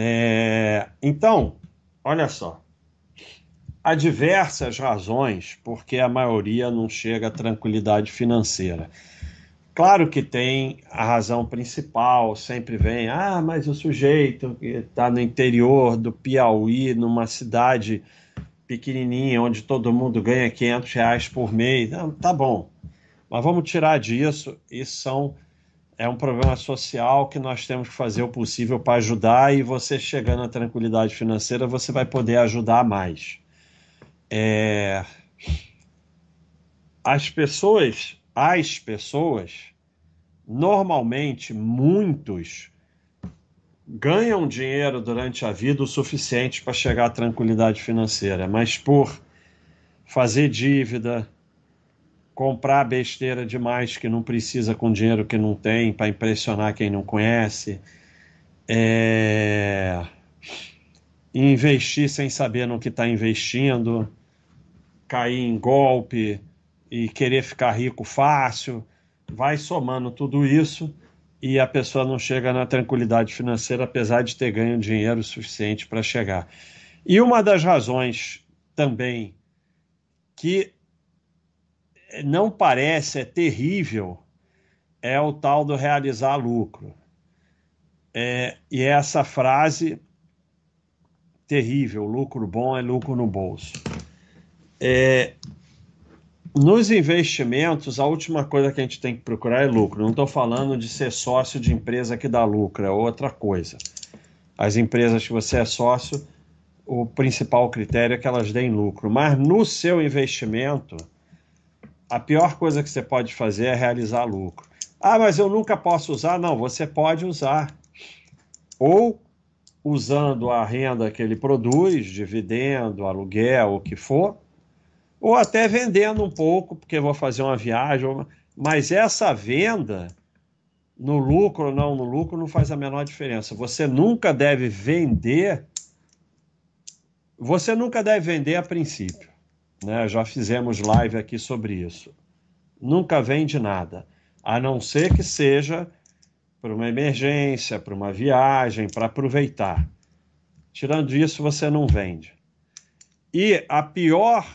É, então, olha só. Há diversas razões porque a maioria não chega à tranquilidade financeira. Claro que tem a razão principal, sempre vem, ah, mas o sujeito que está no interior do Piauí, numa cidade pequenininha, onde todo mundo ganha 500 reais por mês, não, tá bom, mas vamos tirar disso, isso são, é um problema social que nós temos que fazer o possível para ajudar e você chegando à tranquilidade financeira, você vai poder ajudar mais. É... As pessoas as pessoas, normalmente, muitos, ganham dinheiro durante a vida o suficiente para chegar à tranquilidade financeira, mas por fazer dívida, comprar besteira demais que não precisa com dinheiro que não tem para impressionar quem não conhece, é... investir sem saber no que está investindo, cair em golpe e querer ficar rico fácil, vai somando tudo isso e a pessoa não chega na tranquilidade financeira, apesar de ter ganho dinheiro suficiente para chegar. E uma das razões também que não parece, é terrível, é o tal do realizar lucro. É, e essa frase terrível, lucro bom é lucro no bolso. É, nos investimentos, a última coisa que a gente tem que procurar é lucro. Não estou falando de ser sócio de empresa que dá lucro, é outra coisa. As empresas que você é sócio, o principal critério é que elas deem lucro. Mas no seu investimento, a pior coisa que você pode fazer é realizar lucro. Ah, mas eu nunca posso usar. Não, você pode usar. Ou usando a renda que ele produz, dividendo, aluguel, o que for, ou até vendendo um pouco, porque vou fazer uma viagem. Mas essa venda, no lucro ou não no lucro, não faz a menor diferença. Você nunca deve vender. Você nunca deve vender a princípio. Né? Já fizemos live aqui sobre isso. Nunca vende nada, a não ser que seja para uma emergência, para uma viagem, para aproveitar. Tirando isso, você não vende. E a pior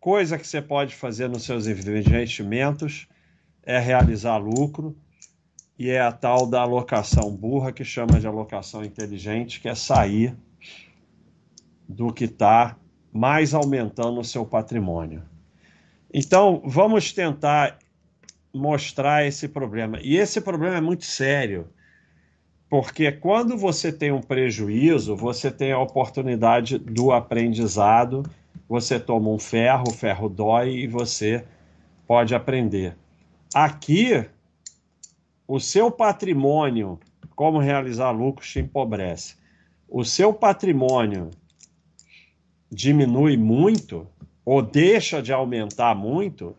coisa que você pode fazer nos seus investimentos é realizar lucro e é a tal da alocação burra que chama de alocação inteligente, que é sair do que está mais aumentando o seu patrimônio. Então, vamos tentar mostrar esse problema. E esse problema é muito sério, porque quando você tem um prejuízo, você tem a oportunidade do aprendizado você toma um ferro, o ferro dói e você pode aprender. Aqui, o seu patrimônio, como realizar lucros, te empobrece. O seu patrimônio diminui muito ou deixa de aumentar muito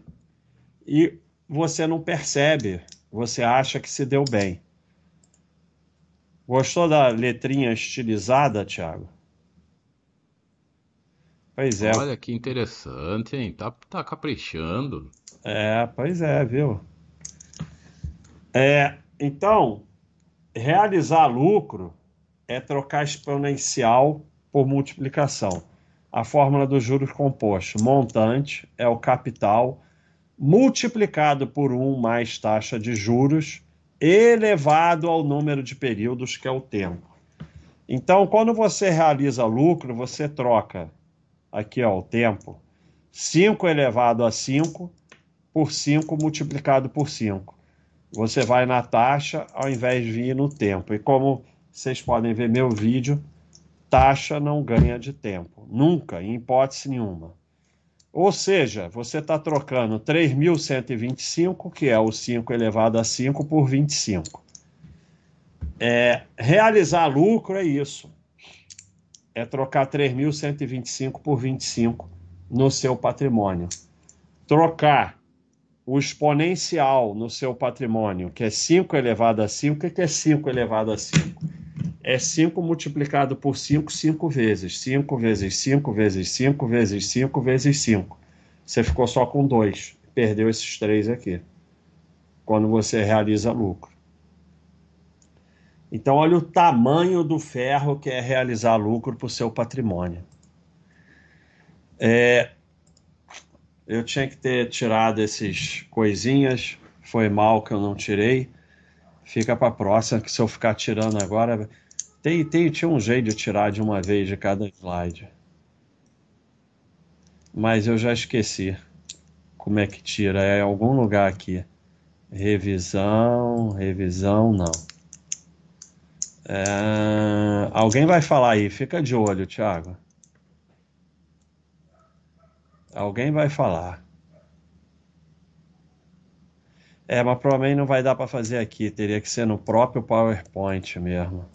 e você não percebe, você acha que se deu bem. Gostou da letrinha estilizada, Thiago? Pois é. Olha que interessante, hein? Tá, tá caprichando. É, pois é, viu? É, então, realizar lucro é trocar exponencial por multiplicação. A fórmula dos juros compostos. Montante é o capital multiplicado por 1 mais taxa de juros elevado ao número de períodos, que é o tempo. Então, quando você realiza lucro, você troca aqui ó, o tempo, 5 elevado a 5 por 5 multiplicado por 5. Você vai na taxa ao invés de vir no tempo. E como vocês podem ver meu vídeo, taxa não ganha de tempo. Nunca, em hipótese nenhuma. Ou seja, você está trocando 3.125, que é o 5 elevado a 5, por 25. É, realizar lucro é isso é trocar 3.125 por 25 no seu patrimônio. Trocar o exponencial no seu patrimônio, que é 5 elevado a 5, o que é 5 elevado a 5? É 5 multiplicado por 5, 5 vezes. 5 vezes 5 vezes 5 vezes 5 vezes 5. Você ficou só com 2. Perdeu esses três aqui. Quando você realiza lucro. Então, olha o tamanho do ferro que é realizar lucro para o seu patrimônio. É, eu tinha que ter tirado esses coisinhas, foi mal que eu não tirei. Fica para a próxima, que se eu ficar tirando agora. Tem, tem, tinha um jeito de tirar de uma vez de cada slide. Mas eu já esqueci como é que tira. É algum lugar aqui. Revisão, revisão, não. É... Alguém vai falar aí, fica de olho, Thiago. Alguém vai falar. É, mas provavelmente não vai dar para fazer aqui, teria que ser no próprio PowerPoint mesmo.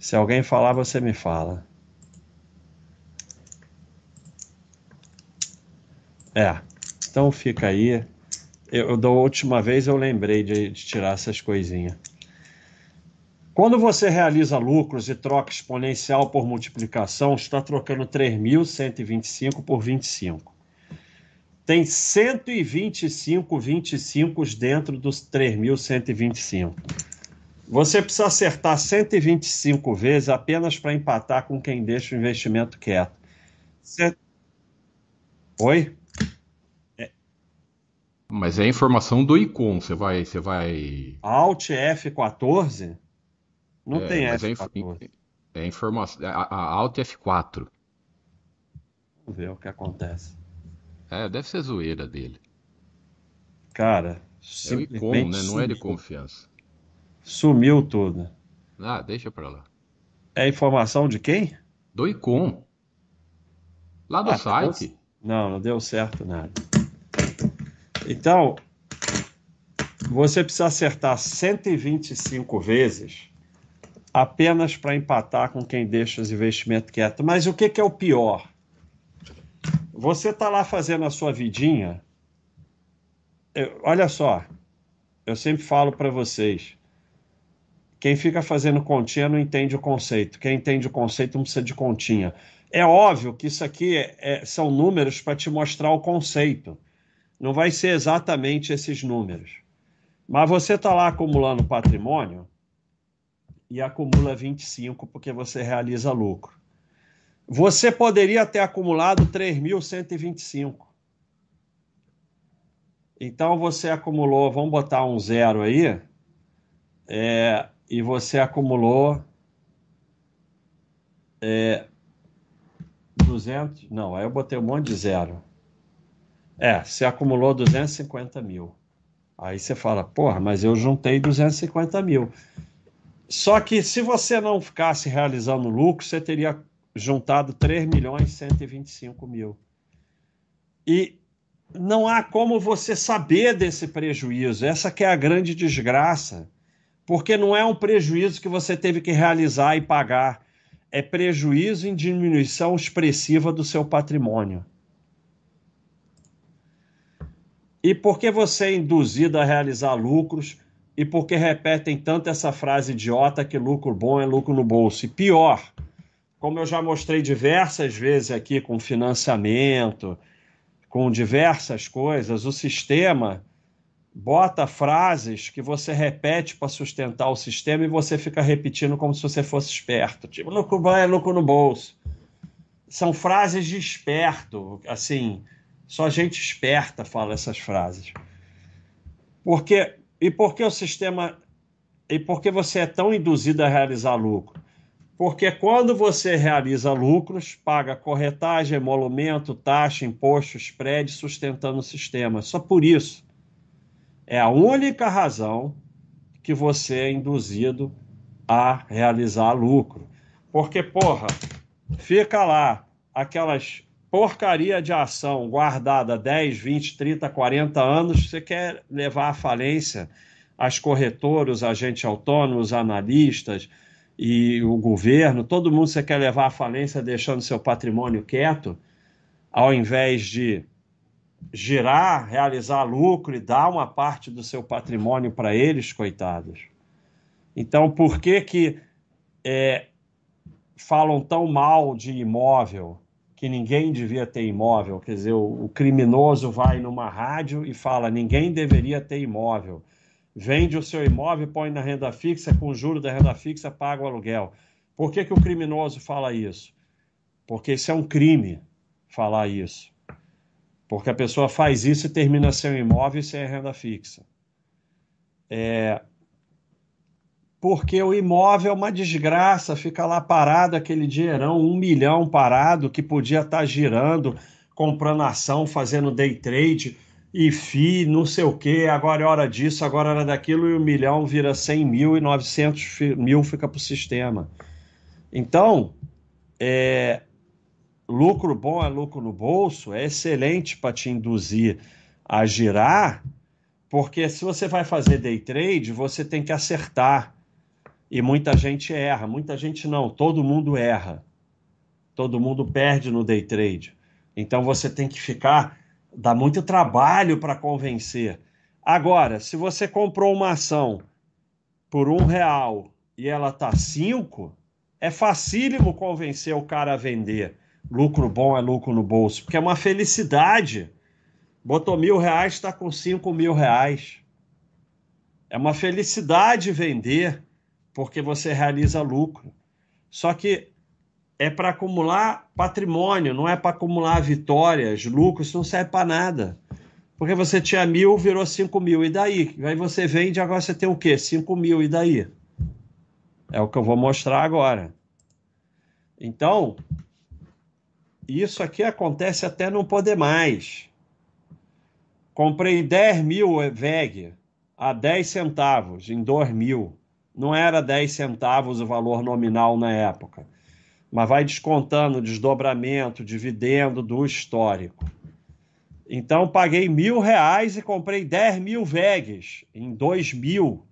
Se alguém falar, você me fala. É, então fica aí. Eu, da última vez eu lembrei de, de tirar essas coisinhas. Quando você realiza lucros e troca exponencial por multiplicação, está trocando 3.125 por 25. Tem 125 25 dentro dos 3.125. Você precisa acertar 125 vezes apenas para empatar com quem deixa o investimento quieto. Cê... Oi? Mas é a informação do ICOM, você vai, você vai. Alt F14? Não é, tem F14. É, é informação. A, a Alt F4. Vamos ver o que acontece. É, deve ser zoeira dele. Cara, é o ICOM, né? Não é de confiança. Sumiu tudo. Ah, deixa pra lá. É informação de quem? Do ICOM. Lá do ah, site. Não, não deu certo nada. Então, você precisa acertar 125 vezes apenas para empatar com quem deixa os investimentos quietos. Mas o que, que é o pior? Você está lá fazendo a sua vidinha. Eu, olha só, eu sempre falo para vocês: quem fica fazendo continha não entende o conceito. Quem entende o conceito não precisa de continha. É óbvio que isso aqui é, é, são números para te mostrar o conceito. Não vai ser exatamente esses números. Mas você está lá acumulando patrimônio e acumula 25 porque você realiza lucro. Você poderia ter acumulado 3.125. Então você acumulou, vamos botar um zero aí, é, e você acumulou é, 200, não, aí eu botei um monte de zero. É, você acumulou 250 mil. Aí você fala, porra, mas eu juntei 250 mil. Só que se você não ficasse realizando lucro, você teria juntado 3 milhões e 125 mil. E não há como você saber desse prejuízo. Essa que é a grande desgraça. Porque não é um prejuízo que você teve que realizar e pagar. É prejuízo em diminuição expressiva do seu patrimônio. E por que você é induzido a realizar lucros? E por que repetem tanto essa frase idiota que lucro bom é lucro no bolso? E pior, como eu já mostrei diversas vezes aqui com financiamento, com diversas coisas, o sistema bota frases que você repete para sustentar o sistema e você fica repetindo como se você fosse esperto. Tipo, lucro bom é lucro no bolso. São frases de esperto, assim, só gente esperta fala essas frases. Porque e por que o sistema e por que você é tão induzido a realizar lucro? Porque quando você realiza lucros, paga corretagem, emolumento, taxa, imposto, spread, sustentando o sistema. Só por isso. É a única razão que você é induzido a realizar lucro. Porque, porra, fica lá aquelas porcaria de ação guardada 10, 20, 30, 40 anos, você quer levar à falência as corretoras, agentes autônomos, os analistas e o governo, todo mundo você quer levar à falência deixando seu patrimônio quieto, ao invés de girar, realizar lucro e dar uma parte do seu patrimônio para eles, coitados. Então, por que que é, falam tão mal de imóvel? que ninguém devia ter imóvel. Quer dizer, o, o criminoso vai numa rádio e fala: ninguém deveria ter imóvel. vende o seu imóvel, põe na renda fixa, com o juro da renda fixa, paga o aluguel. Por que, que o criminoso fala isso? Porque isso é um crime falar isso. Porque a pessoa faz isso e termina seu imóvel sem renda fixa. É... Porque o imóvel é uma desgraça, fica lá parado aquele dinheirão, um milhão parado, que podia estar girando, comprando ação, fazendo day trade e FI, não sei o que, agora é hora disso, agora é hora daquilo, e o milhão vira 100 mil e 900 mil fica para o sistema. Então, é, lucro bom é lucro no bolso, é excelente para te induzir a girar, porque se você vai fazer day trade, você tem que acertar. E muita gente erra, muita gente não, todo mundo erra. Todo mundo perde no day trade. Então você tem que ficar Dá muito trabalho para convencer. Agora, se você comprou uma ação por um real e ela tá cinco, é facílimo convencer o cara a vender. Lucro bom é lucro no bolso, porque é uma felicidade. Botou mil reais, está com cinco mil reais. É uma felicidade vender, porque você realiza lucro. Só que é para acumular patrimônio, não é para acumular vitórias, lucros, não serve para nada. Porque você tinha mil, virou cinco mil, e daí? Aí você vende, agora você tem o quê? Cinco mil, e daí? É o que eu vou mostrar agora. Então, isso aqui acontece até não poder mais. Comprei 10 mil VEG a 10 centavos em 2 mil. Não era 10 centavos o valor nominal na época mas vai descontando desdobramento, dividendo do histórico. Então, paguei mil reais e comprei 10 mil VEGs em 2000.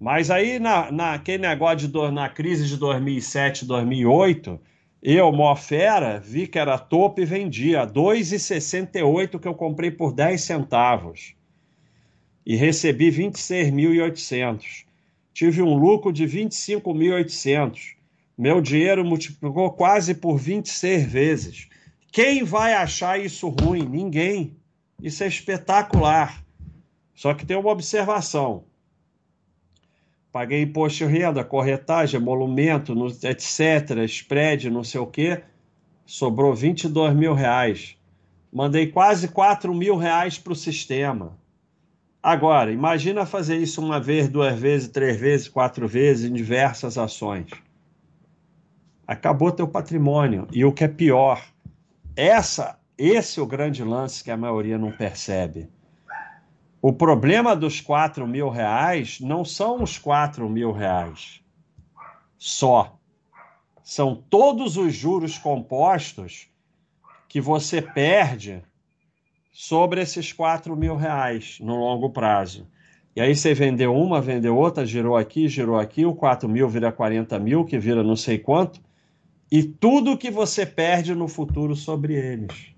Mas aí, na, naquele negócio de, na crise de 2007, 2008, eu, mó fera, vi que era topo e vendia. 2,68 que eu comprei por 10 centavos. E recebi 26.800. Tive um lucro de 25.800 meu dinheiro multiplicou quase por 26 vezes. Quem vai achar isso ruim? Ninguém. Isso é espetacular. Só que tem uma observação. Paguei imposto de renda, corretagem, emolumento, etc., spread, não sei o quê. Sobrou 22 mil reais. Mandei quase 4 mil reais para o sistema. Agora, imagina fazer isso uma vez, duas vezes, três vezes, quatro vezes em diversas ações acabou teu patrimônio. E o que é pior, essa, esse é o grande lance que a maioria não percebe. O problema dos 4 mil reais não são os 4 mil reais só. São todos os juros compostos que você perde sobre esses 4 mil reais no longo prazo. E aí você vendeu uma, vendeu outra, girou aqui, girou aqui, o 4 mil vira 40 mil, que vira não sei quanto e tudo que você perde no futuro sobre eles.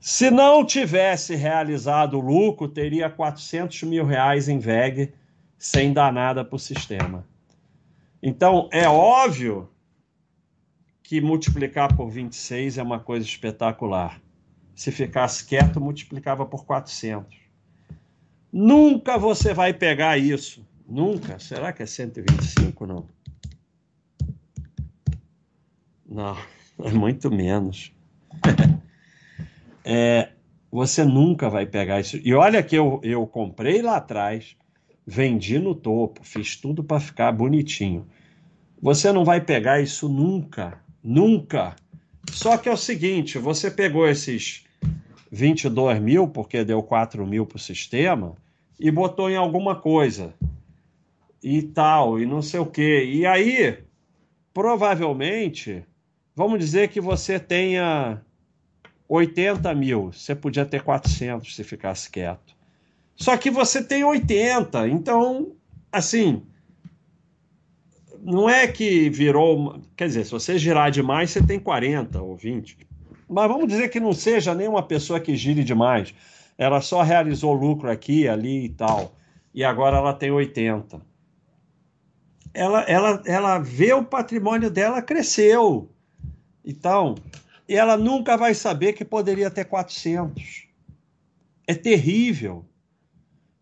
Se não tivesse realizado o lucro, teria 400 mil reais em VEG sem dar nada para o sistema. Então, é óbvio que multiplicar por 26 é uma coisa espetacular. Se ficasse quieto, multiplicava por 400. Nunca você vai pegar isso. Nunca. Será que é 125? Não. Não, é muito menos. é, você nunca vai pegar isso. E olha que eu, eu comprei lá atrás, vendi no topo, fiz tudo para ficar bonitinho. Você não vai pegar isso nunca, nunca. Só que é o seguinte: você pegou esses 22 mil, porque deu 4 mil para o sistema, e botou em alguma coisa. E tal, e não sei o quê. E aí, provavelmente, Vamos dizer que você tenha 80 mil, você podia ter 400 se ficasse quieto. Só que você tem 80, então, assim, não é que virou. Quer dizer, se você girar demais, você tem 40 ou 20. Mas vamos dizer que não seja nenhuma pessoa que gire demais. Ela só realizou lucro aqui, ali e tal. E agora ela tem 80. Ela, ela, ela vê o patrimônio dela cresceu. Então, ela nunca vai saber que poderia ter 400. É terrível.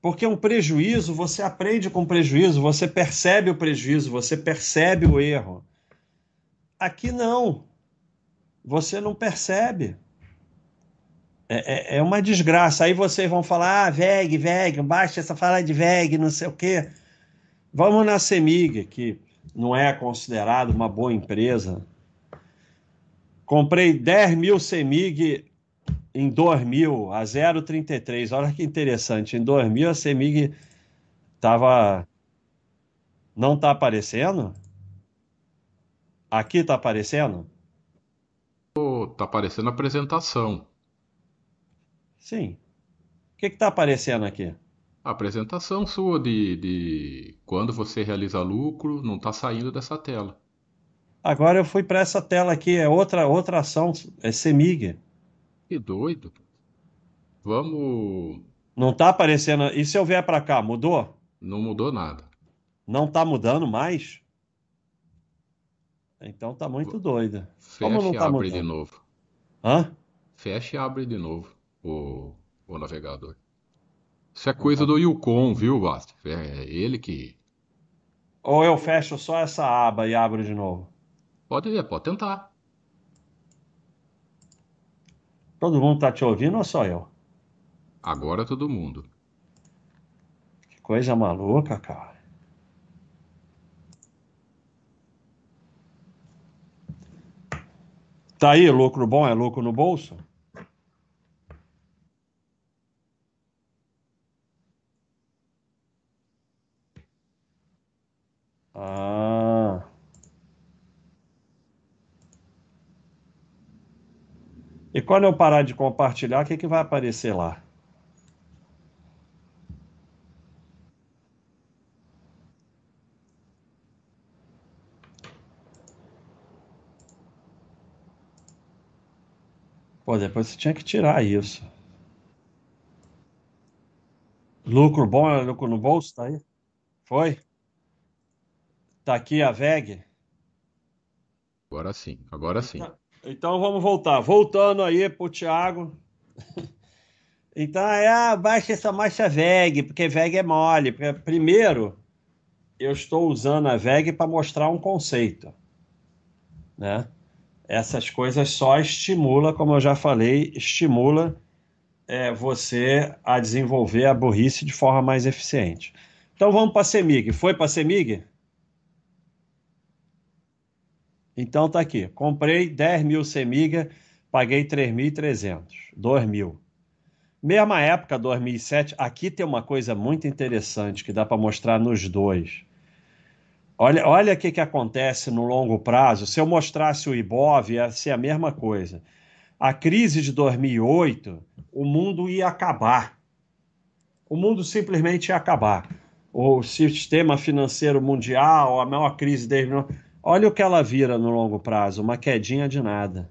Porque um prejuízo, você aprende com prejuízo, você percebe o prejuízo, você percebe o erro. Aqui não. Você não percebe. É, é, é uma desgraça. Aí vocês vão falar, ah, VEG, VEG, baixa essa fala de VEG, não sei o quê. Vamos na CEMIG, que não é considerado uma boa empresa. Comprei 10 mil CEMIG em 2000 a 0,33. Olha que interessante. Em 2000 a CEMIG estava. Não está aparecendo? Aqui está aparecendo? Está aparecendo a apresentação. Sim. O que está aparecendo aqui? A apresentação sua de, de quando você realiza lucro não está saindo dessa tela. Agora eu fui para essa tela aqui, é outra, outra ação, é CEMIG. Que doido. Vamos. Não está aparecendo. E se eu vier para cá, mudou? Não mudou nada. Não está mudando mais? Então tá muito doida. Fecha Como não e tá abre mudando? de novo. Hã? Fecha e abre de novo o, o navegador. Isso é coisa do Yukon, viu, Basta? É ele que. Ou eu fecho só essa aba e abro de novo? Pode ver, pode tentar. Todo mundo tá te ouvindo ou só eu? Agora todo mundo. Que coisa maluca, cara. Tá aí, lucro bom é lucro no bolso? Ah. E quando eu parar de compartilhar, o que, que vai aparecer lá? Pô, depois você tinha que tirar isso. Lucro bom é lucro no bolso, tá aí? Foi? Tá aqui a VEG? Agora sim, agora sim. Então, então vamos voltar. Voltando aí pro Thiago. Então é, baixa essa marcha VEG, porque VEG é mole. Primeiro, eu estou usando a VEG para mostrar um conceito. Né? Essas coisas só estimula, como eu já falei, estimula é, você a desenvolver a burrice de forma mais eficiente. Então vamos para a CEMIG. Foi para a CEMIG? Então tá aqui. Comprei 10 mil Semiga, paguei 3.300. 2 mil. Mesma época, 2007, aqui tem uma coisa muito interessante que dá para mostrar nos dois. Olha, olha o que, que acontece no longo prazo. Se eu mostrasse o IBOV, ia ser a mesma coisa. A crise de 2008, o mundo ia acabar. O mundo simplesmente ia acabar. O sistema financeiro mundial, a maior crise desde Olha o que ela vira no longo prazo, uma quedinha de nada.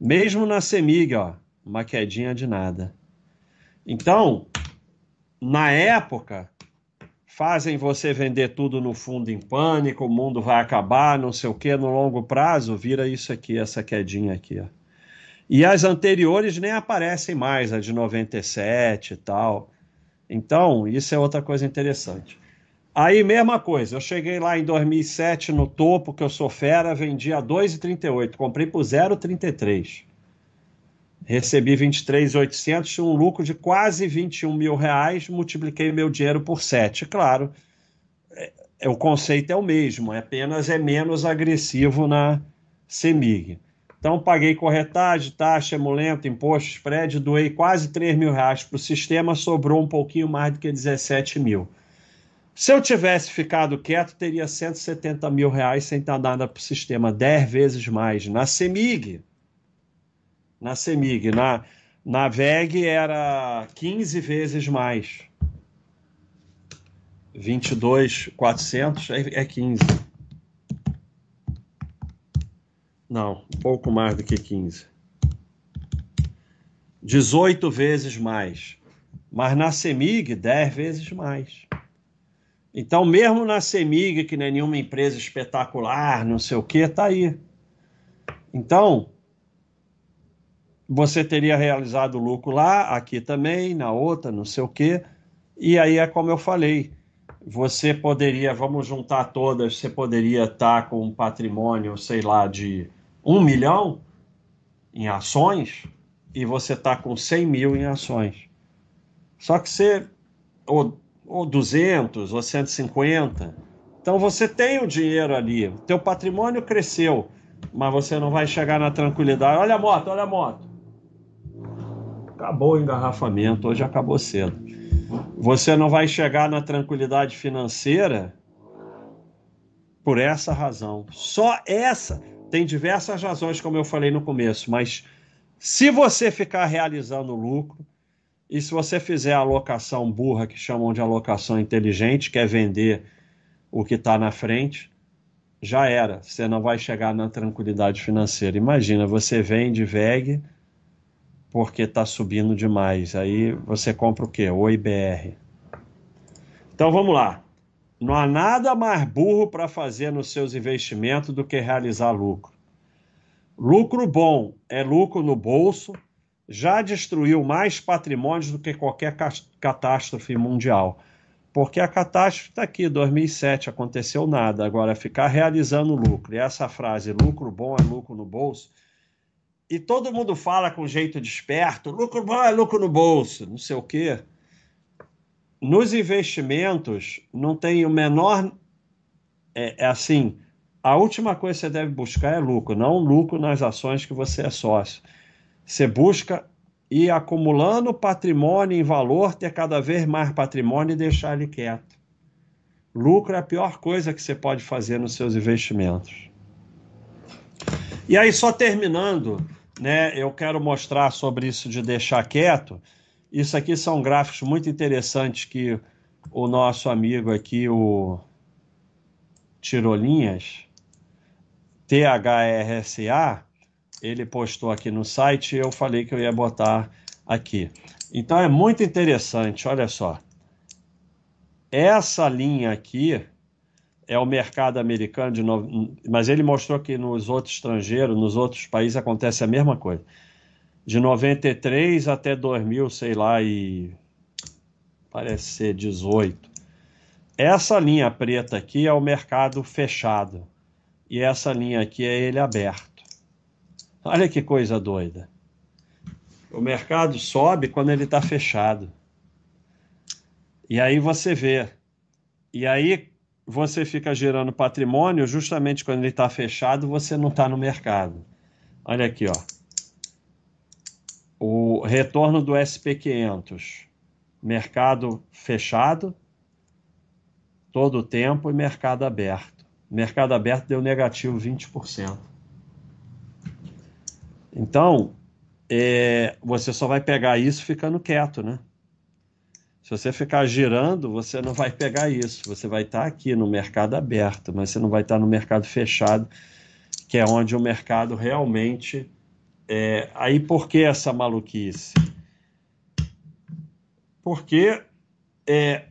Mesmo na Semig, ó, uma quedinha de nada. Então, na época, fazem você vender tudo no fundo em pânico, o mundo vai acabar, não sei o que, no longo prazo, vira isso aqui, essa quedinha aqui, ó. E as anteriores nem aparecem mais, a de 97 e tal. Então, isso é outra coisa interessante. Aí, mesma coisa, eu cheguei lá em 2007 no topo, que eu sou fera, vendi a 2,38, comprei por 0,33. Recebi 23,800, um lucro de quase 21 mil reais, multipliquei meu dinheiro por 7. Claro, é, é, o conceito é o mesmo, é apenas é menos agressivo na CEMIG. Então, paguei corretagem, taxa, emolento, imposto, spread, doei quase 3 mil reais para o sistema, sobrou um pouquinho mais do que 17 mil. Se eu tivesse ficado quieto, teria 170 mil reais sem estar nada para o sistema, 10 vezes mais. Na CEMIG, na CEMIG, na, na VEG era 15 vezes mais. 22,400 é, é 15. Não, um pouco mais do que 15. 18 vezes mais. Mas na CEMIG, 10 vezes mais. Então, mesmo na CEMIG, que não é nenhuma empresa espetacular, não sei o que, está aí. Então, você teria realizado lucro lá, aqui também, na outra, não sei o que, E aí é como eu falei, você poderia, vamos juntar todas, você poderia estar com um patrimônio, sei lá, de um milhão em ações e você está com 100 mil em ações. Só que você, ou, ou 200, ou 150, então você tem o dinheiro ali, teu patrimônio cresceu, mas você não vai chegar na tranquilidade. Olha a moto, olha a moto. Acabou o engarrafamento, hoje acabou cedo. Você não vai chegar na tranquilidade financeira por essa razão. Só essa. Tem diversas razões, como eu falei no começo, mas se você ficar realizando lucro e se você fizer a alocação burra, que chamam de alocação inteligente, que é vender o que está na frente, já era. Você não vai chegar na tranquilidade financeira. Imagina, você vende VEG porque está subindo demais. Aí você compra o quê? O IBR. Então vamos lá. Não há nada mais burro para fazer nos seus investimentos do que realizar lucro. Lucro bom é lucro no bolso, já destruiu mais patrimônios do que qualquer catástrofe mundial. Porque a catástrofe está aqui, 2007, aconteceu nada. Agora, ficar realizando lucro, e essa frase, lucro bom é lucro no bolso, e todo mundo fala com jeito desperto, lucro bom é lucro no bolso, não sei o quê. Nos investimentos, não tem o menor. É, é, assim: a última coisa que você deve buscar é lucro, não lucro nas ações que você é sócio. Você busca ir acumulando patrimônio em valor, ter cada vez mais patrimônio e deixar ele quieto. Lucro é a pior coisa que você pode fazer nos seus investimentos. E aí, só terminando, né, eu quero mostrar sobre isso de deixar quieto. Isso aqui são gráficos muito interessantes que o nosso amigo aqui, o Tirolinhas, THRSA, ele postou aqui no site e eu falei que eu ia botar aqui. Então é muito interessante, olha só. Essa linha aqui é o mercado americano, de no... mas ele mostrou que nos outros estrangeiros, nos outros países acontece a mesma coisa. De 93 até 2000, sei lá, e parece ser 18. Essa linha preta aqui é o mercado fechado e essa linha aqui é ele aberto. Olha que coisa doida. O mercado sobe quando ele está fechado. E aí você vê. E aí você fica gerando patrimônio justamente quando ele está fechado, você não está no mercado. Olha aqui, ó. O retorno do SP500, mercado fechado todo o tempo e mercado aberto. Mercado aberto deu negativo 20%. Então, é, você só vai pegar isso ficando quieto, né? Se você ficar girando, você não vai pegar isso. Você vai estar aqui no mercado aberto, mas você não vai estar no mercado fechado, que é onde o mercado realmente. É... Aí por que essa maluquice? Porque é,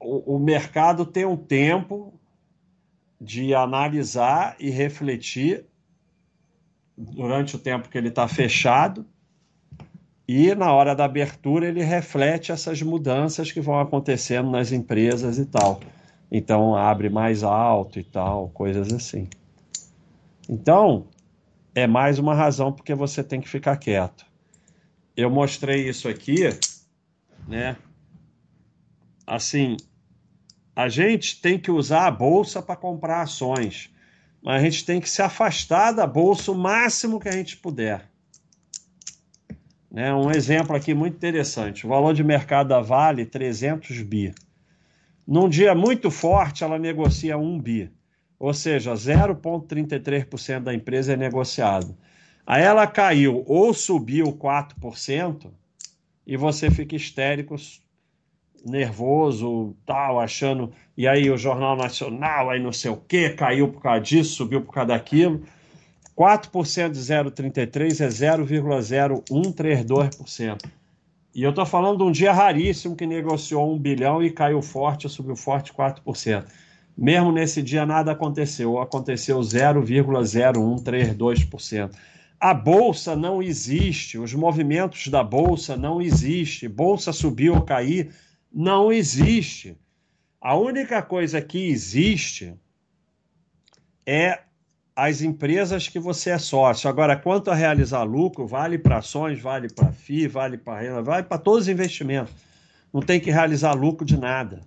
o, o mercado tem um tempo de analisar e refletir durante o tempo que ele está fechado e na hora da abertura ele reflete essas mudanças que vão acontecendo nas empresas e tal. Então abre mais alto e tal, coisas assim. Então, é mais uma razão porque você tem que ficar quieto. Eu mostrei isso aqui, né? Assim, a gente tem que usar a bolsa para comprar ações, mas a gente tem que se afastar da bolsa o máximo que a gente puder. Né? Um exemplo aqui muito interessante: o valor de mercado da Vale, 300 bi. Num dia muito forte, ela negocia 1 bi, ou seja, 0,33% da empresa é negociado. Aí ela caiu ou subiu 4%, e você fica histérico, nervoso, tal, achando. E aí o Jornal Nacional, aí não sei o que, caiu por causa disso, subiu por causa daquilo. 4% de 0,33 é 0,0132%. E eu estou falando de um dia raríssimo que negociou um bilhão e caiu forte, subiu forte 4%. Mesmo nesse dia nada aconteceu, aconteceu 0,0132%. A bolsa não existe, os movimentos da bolsa não existem. Bolsa subiu ou cair não existe. A única coisa que existe é as empresas que você é sócio. Agora, quanto a realizar lucro, vale para ações, vale para FI, vale para renda, vale para todos os investimentos. Não tem que realizar lucro de nada.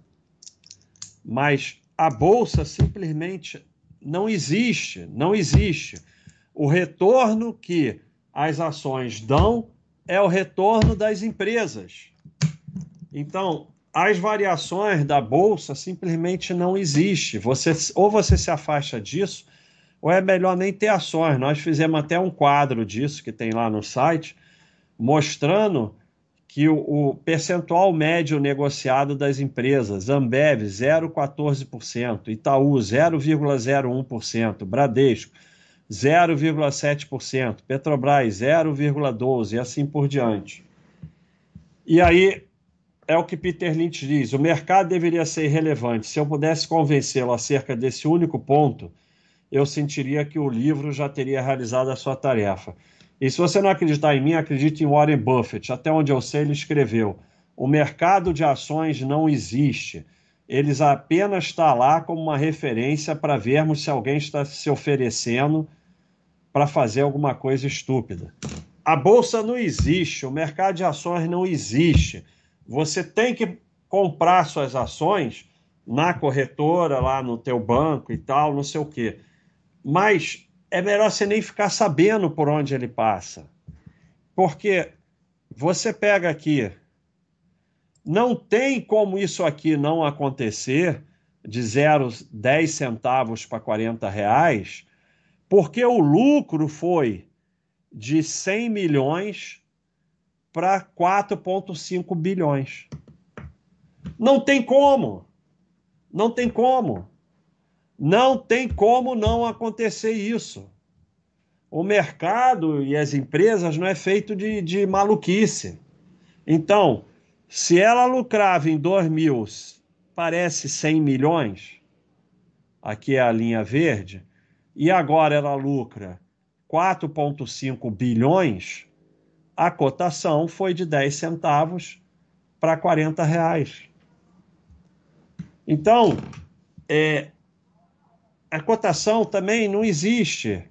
Mas a bolsa simplesmente não existe, não existe. O retorno que as ações dão é o retorno das empresas. Então, as variações da bolsa simplesmente não existe. Você ou você se afasta disso, ou é melhor nem ter ações. Nós fizemos até um quadro disso que tem lá no site, mostrando que o, o percentual médio negociado das empresas, Ambev 0,14%, Itaú 0,01%, Bradesco 0,7%, Petrobras 0,12% e assim por diante. E aí é o que Peter Lynch diz: o mercado deveria ser irrelevante. Se eu pudesse convencê-lo acerca desse único ponto, eu sentiria que o livro já teria realizado a sua tarefa. E se você não acreditar em mim, acredite em Warren Buffett. Até onde eu sei, ele escreveu: o mercado de ações não existe. Eles apenas está lá como uma referência para vermos se alguém está se oferecendo para fazer alguma coisa estúpida. A bolsa não existe, o mercado de ações não existe. Você tem que comprar suas ações na corretora, lá no teu banco e tal, não sei o quê. Mas é melhor você nem ficar sabendo por onde ele passa. Porque você pega aqui, não tem como isso aqui não acontecer de 0, 10 centavos para 40 reais, porque o lucro foi de 100 milhões para 4,5 bilhões. Não tem como. Não tem como. Não tem como não acontecer isso. O mercado e as empresas não é feito de, de maluquice. Então, se ela lucrava em 2 mil, parece 100 milhões, aqui é a linha verde, e agora ela lucra 4,5 bilhões, a cotação foi de 10 centavos para 40 reais. Então, é, a cotação também não existe.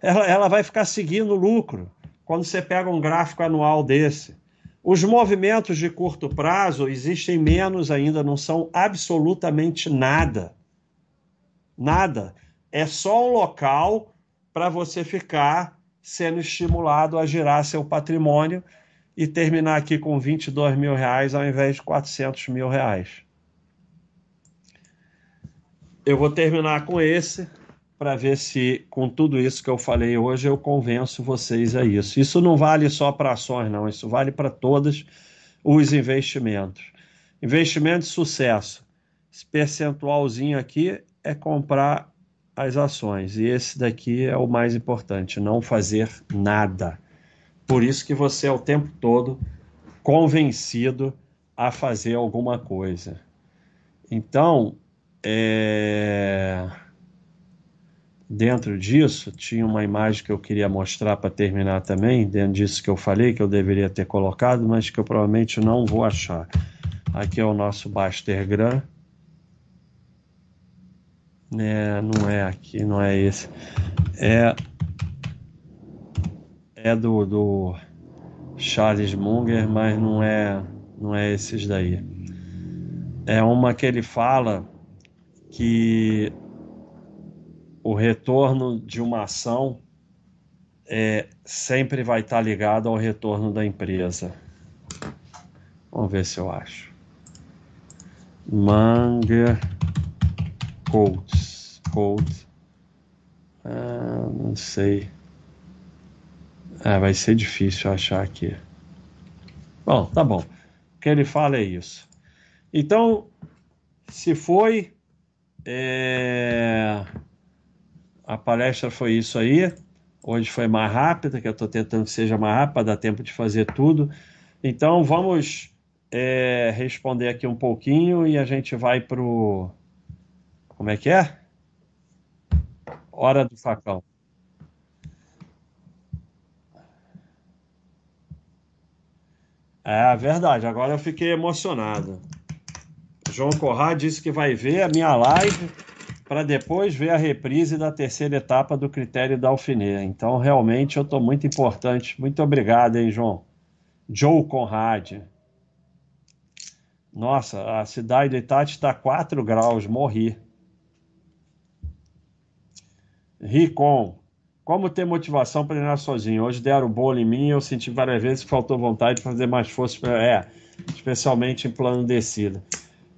Ela, ela vai ficar seguindo o lucro quando você pega um gráfico anual desse. Os movimentos de curto prazo existem menos ainda, não são absolutamente nada. Nada. É só um local para você ficar sendo estimulado a girar seu patrimônio e terminar aqui com 22 mil reais ao invés de 400 mil reais. Eu vou terminar com esse para ver se, com tudo isso que eu falei hoje, eu convenço vocês a isso. Isso não vale só para ações, não. Isso vale para todos os investimentos. Investimento de sucesso. Esse percentualzinho aqui é comprar as ações. E esse daqui é o mais importante, não fazer nada. Por isso que você é o tempo todo convencido a fazer alguma coisa. Então, é... dentro disso, tinha uma imagem que eu queria mostrar para terminar também, dentro disso que eu falei, que eu deveria ter colocado, mas que eu provavelmente não vou achar. Aqui é o nosso Bastergram é, não é aqui, não é esse. É, é do, do Charles Munger, mas não é, não é esses daí. É uma que ele fala que o retorno de uma ação é, sempre vai estar ligado ao retorno da empresa. Vamos ver se eu acho. Munger Colts. Colts. Ah, não sei. Ah, vai ser difícil achar aqui. Bom, tá bom. O que ele fala é isso. Então, se foi. É... A palestra foi isso aí. Hoje foi mais rápida, que eu estou tentando que seja mais rápida, dar tempo de fazer tudo. Então, vamos é, responder aqui um pouquinho e a gente vai para o como é que é? Hora do facão. É verdade, agora eu fiquei emocionado. João Corrá disse que vai ver a minha live para depois ver a reprise da terceira etapa do critério da Alfineira. Então, realmente, eu estou muito importante. Muito obrigado, hein, João? Joe Conrad. Nossa, a cidade de Itati está 4 graus, morri. Ricom. Como ter motivação para treinar sozinho? Hoje deram bolo em mim eu senti várias vezes que faltou vontade de fazer mais força. É, especialmente em plano descida.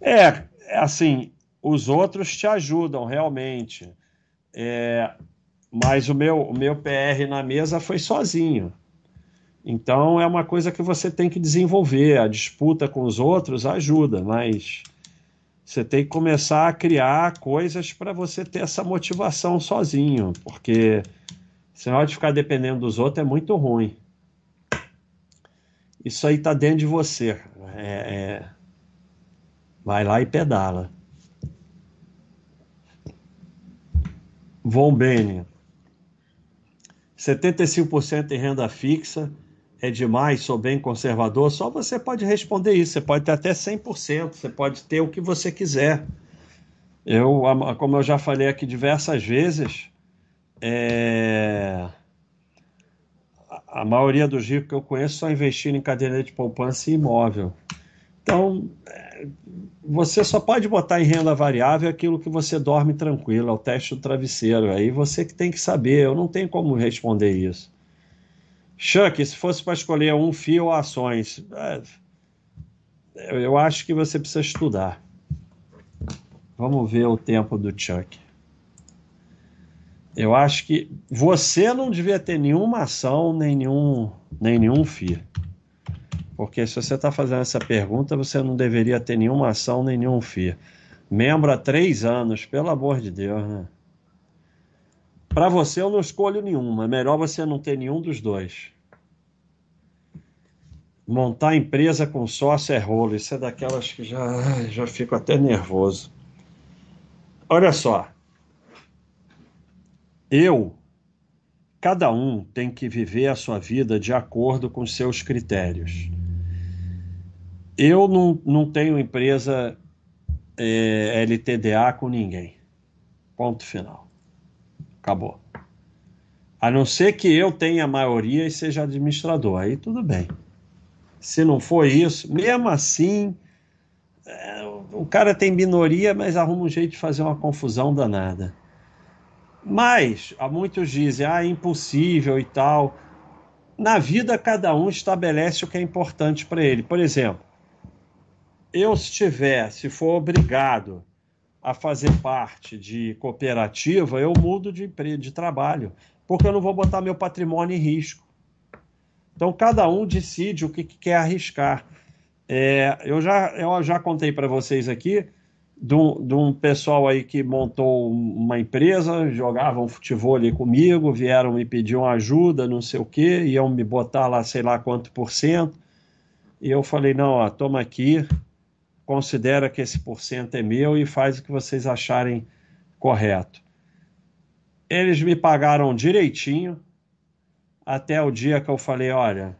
É, é assim, os outros te ajudam realmente. É, mas o meu, o meu PR na mesa foi sozinho. Então é uma coisa que você tem que desenvolver. A disputa com os outros ajuda, mas você tem que começar a criar coisas para você ter essa motivação sozinho, porque senão de ficar dependendo dos outros é muito ruim. Isso aí está dentro de você. É, é... Vai lá e pedala. Von Bene. 75% em renda fixa é demais, sou bem conservador, só você pode responder isso. Você pode ter até 100%, você pode ter o que você quiser. Eu, como eu já falei aqui diversas vezes, é... a maioria dos ricos que eu conheço só investiram em cadeira de poupança e imóvel. Então, é, você só pode botar em renda variável aquilo que você dorme tranquilo, é o teste do travesseiro. Aí você que tem que saber, eu não tenho como responder isso. Chuck, se fosse para escolher um fio ou ações, é, eu acho que você precisa estudar. Vamos ver o tempo do Chuck. Eu acho que você não devia ter nenhuma ação, nem nenhum, nem nenhum FII. Porque se você está fazendo essa pergunta, você não deveria ter nenhuma ação, nem nenhum FII. Membro há três anos, pelo amor de Deus, né? Para você, eu não escolho nenhuma. É melhor você não ter nenhum dos dois. Montar empresa com sócio é rolo. Isso é daquelas que já, já fico até nervoso. Olha só. Eu, cada um tem que viver a sua vida de acordo com seus critérios. Eu não, não tenho empresa é, LTDA com ninguém. Ponto final. Acabou. A não ser que eu tenha maioria e seja administrador. Aí tudo bem. Se não for isso, mesmo assim, é, o cara tem minoria, mas arruma um jeito de fazer uma confusão danada. Mas, há muitos dizem, ah, é impossível e tal. Na vida, cada um estabelece o que é importante para ele. Por exemplo, eu se tiver, se for obrigado a fazer parte de cooperativa, eu mudo de, de trabalho, porque eu não vou botar meu patrimônio em risco. Então, cada um decide o que, que quer arriscar. É, eu, já, eu já contei para vocês aqui de um, pessoal aí que montou uma empresa, jogavam futebol ali comigo, vieram me pedir uma ajuda, não sei o quê, iam me botar lá sei lá quanto por cento. E eu falei, não, ó, toma aqui, considera que esse porcento é meu e faz o que vocês acharem correto. Eles me pagaram direitinho até o dia que eu falei, olha,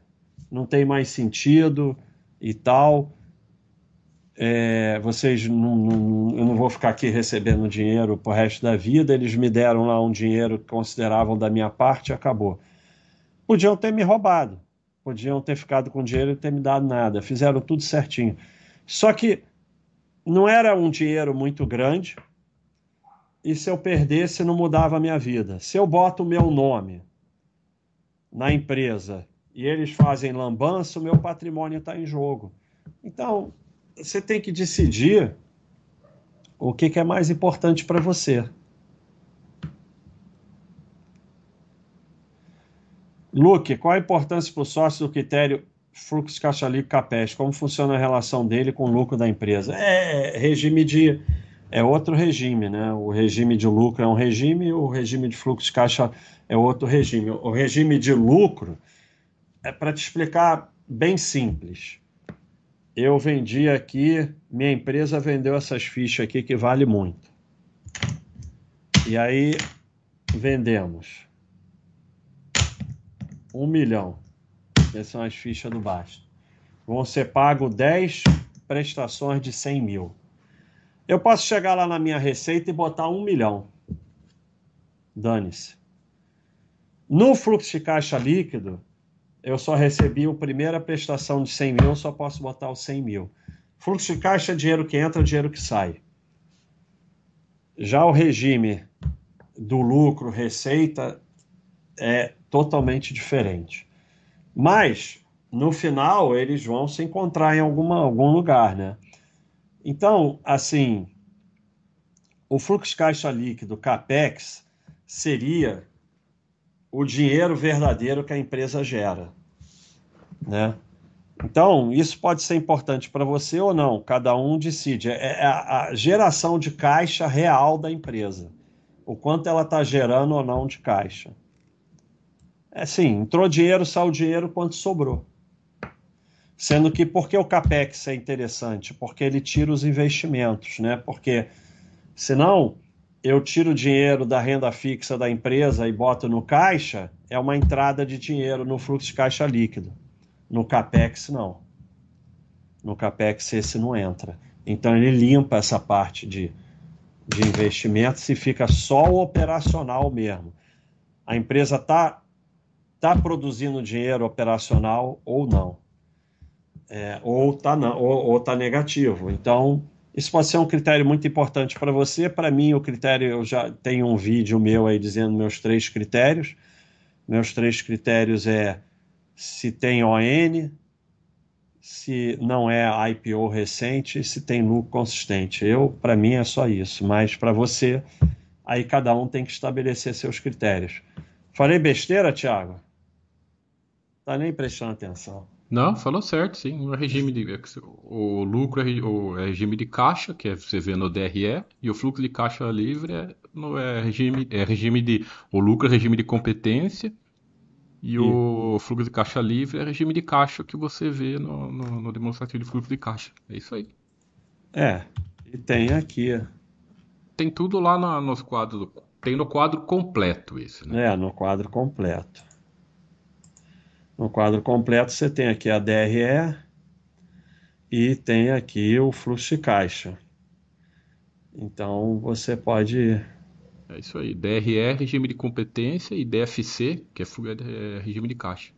não tem mais sentido e tal. É, vocês não, não, eu não vou ficar aqui recebendo dinheiro pro resto da vida. Eles me deram lá um dinheiro que consideravam da minha parte e acabou. Podiam ter me roubado, podiam ter ficado com dinheiro e ter me dado nada. Fizeram tudo certinho. Só que não era um dinheiro muito grande, e se eu perdesse, não mudava a minha vida. Se eu boto o meu nome na empresa e eles fazem lambança, o meu patrimônio está em jogo. Então, você tem que decidir o que, que é mais importante para você. Luke, qual a importância para o sócio do critério fluxo caixa líquido CAPES, como funciona a relação dele com o lucro da empresa? É regime de é outro regime, né? O regime de lucro é um regime, o regime de fluxo de caixa é outro regime. O regime de lucro é para te explicar bem simples. Eu vendi aqui, minha empresa vendeu essas fichas aqui que vale muito. E aí vendemos um milhão. Essas são as fichas do Basto. Vão ser pago 10 prestações de 100 mil. Eu posso chegar lá na minha receita e botar um milhão. Dane-se. No fluxo de caixa líquido, eu só recebi a primeira prestação de 100 mil, só posso botar os 100 mil. Fluxo de caixa é dinheiro que entra, dinheiro que sai. Já o regime do lucro, receita, é totalmente diferente. Mas, no final, eles vão se encontrar em alguma, algum lugar, né? Então, assim, o fluxo caixa líquido, CAPEX, seria o dinheiro verdadeiro que a empresa gera, né? Então, isso pode ser importante para você ou não, cada um decide. É, é a geração de caixa real da empresa, o quanto ela está gerando ou não de caixa. É sim, entrou dinheiro, saiu dinheiro, quanto sobrou. Sendo que por que o CAPEX é interessante? Porque ele tira os investimentos, né? Porque senão eu tiro o dinheiro da renda fixa da empresa e boto no caixa, é uma entrada de dinheiro no fluxo de caixa líquido. No CAPEX, não. No CAPEX, esse não entra. Então, ele limpa essa parte de, de investimentos e fica só o operacional mesmo. A empresa está tá produzindo dinheiro operacional ou não é, ou está ou, ou tá negativo. Então, isso pode ser um critério muito importante para você. Para mim, o critério, eu já tenho um vídeo meu aí dizendo meus três critérios. Meus três critérios é se tem ON, se não é IPO recente, se tem lucro consistente. Eu, para mim, é só isso. Mas para você, aí cada um tem que estabelecer seus critérios. Falei besteira, Thiago? Tá nem prestando atenção. Não, falou certo, sim. O regime de o lucro é, o é regime de caixa, que é, você vê no DRE, e o fluxo de caixa livre é, no, é regime é regime de o lucro é regime de competência e, o fluxo de caixa livre é regime de caixa que você vê no, no, no demonstrativo de fluxo de caixa. É isso aí. É, e tem aqui. Tem tudo lá no, nos quadros. Tem no quadro completo isso, né? É, no quadro completo. No quadro completo você tem aqui a DRE e tem aqui o fluxo de caixa. Então você pode. É isso aí. DRE, regime de competência, e DFC, que é, é regime de caixa.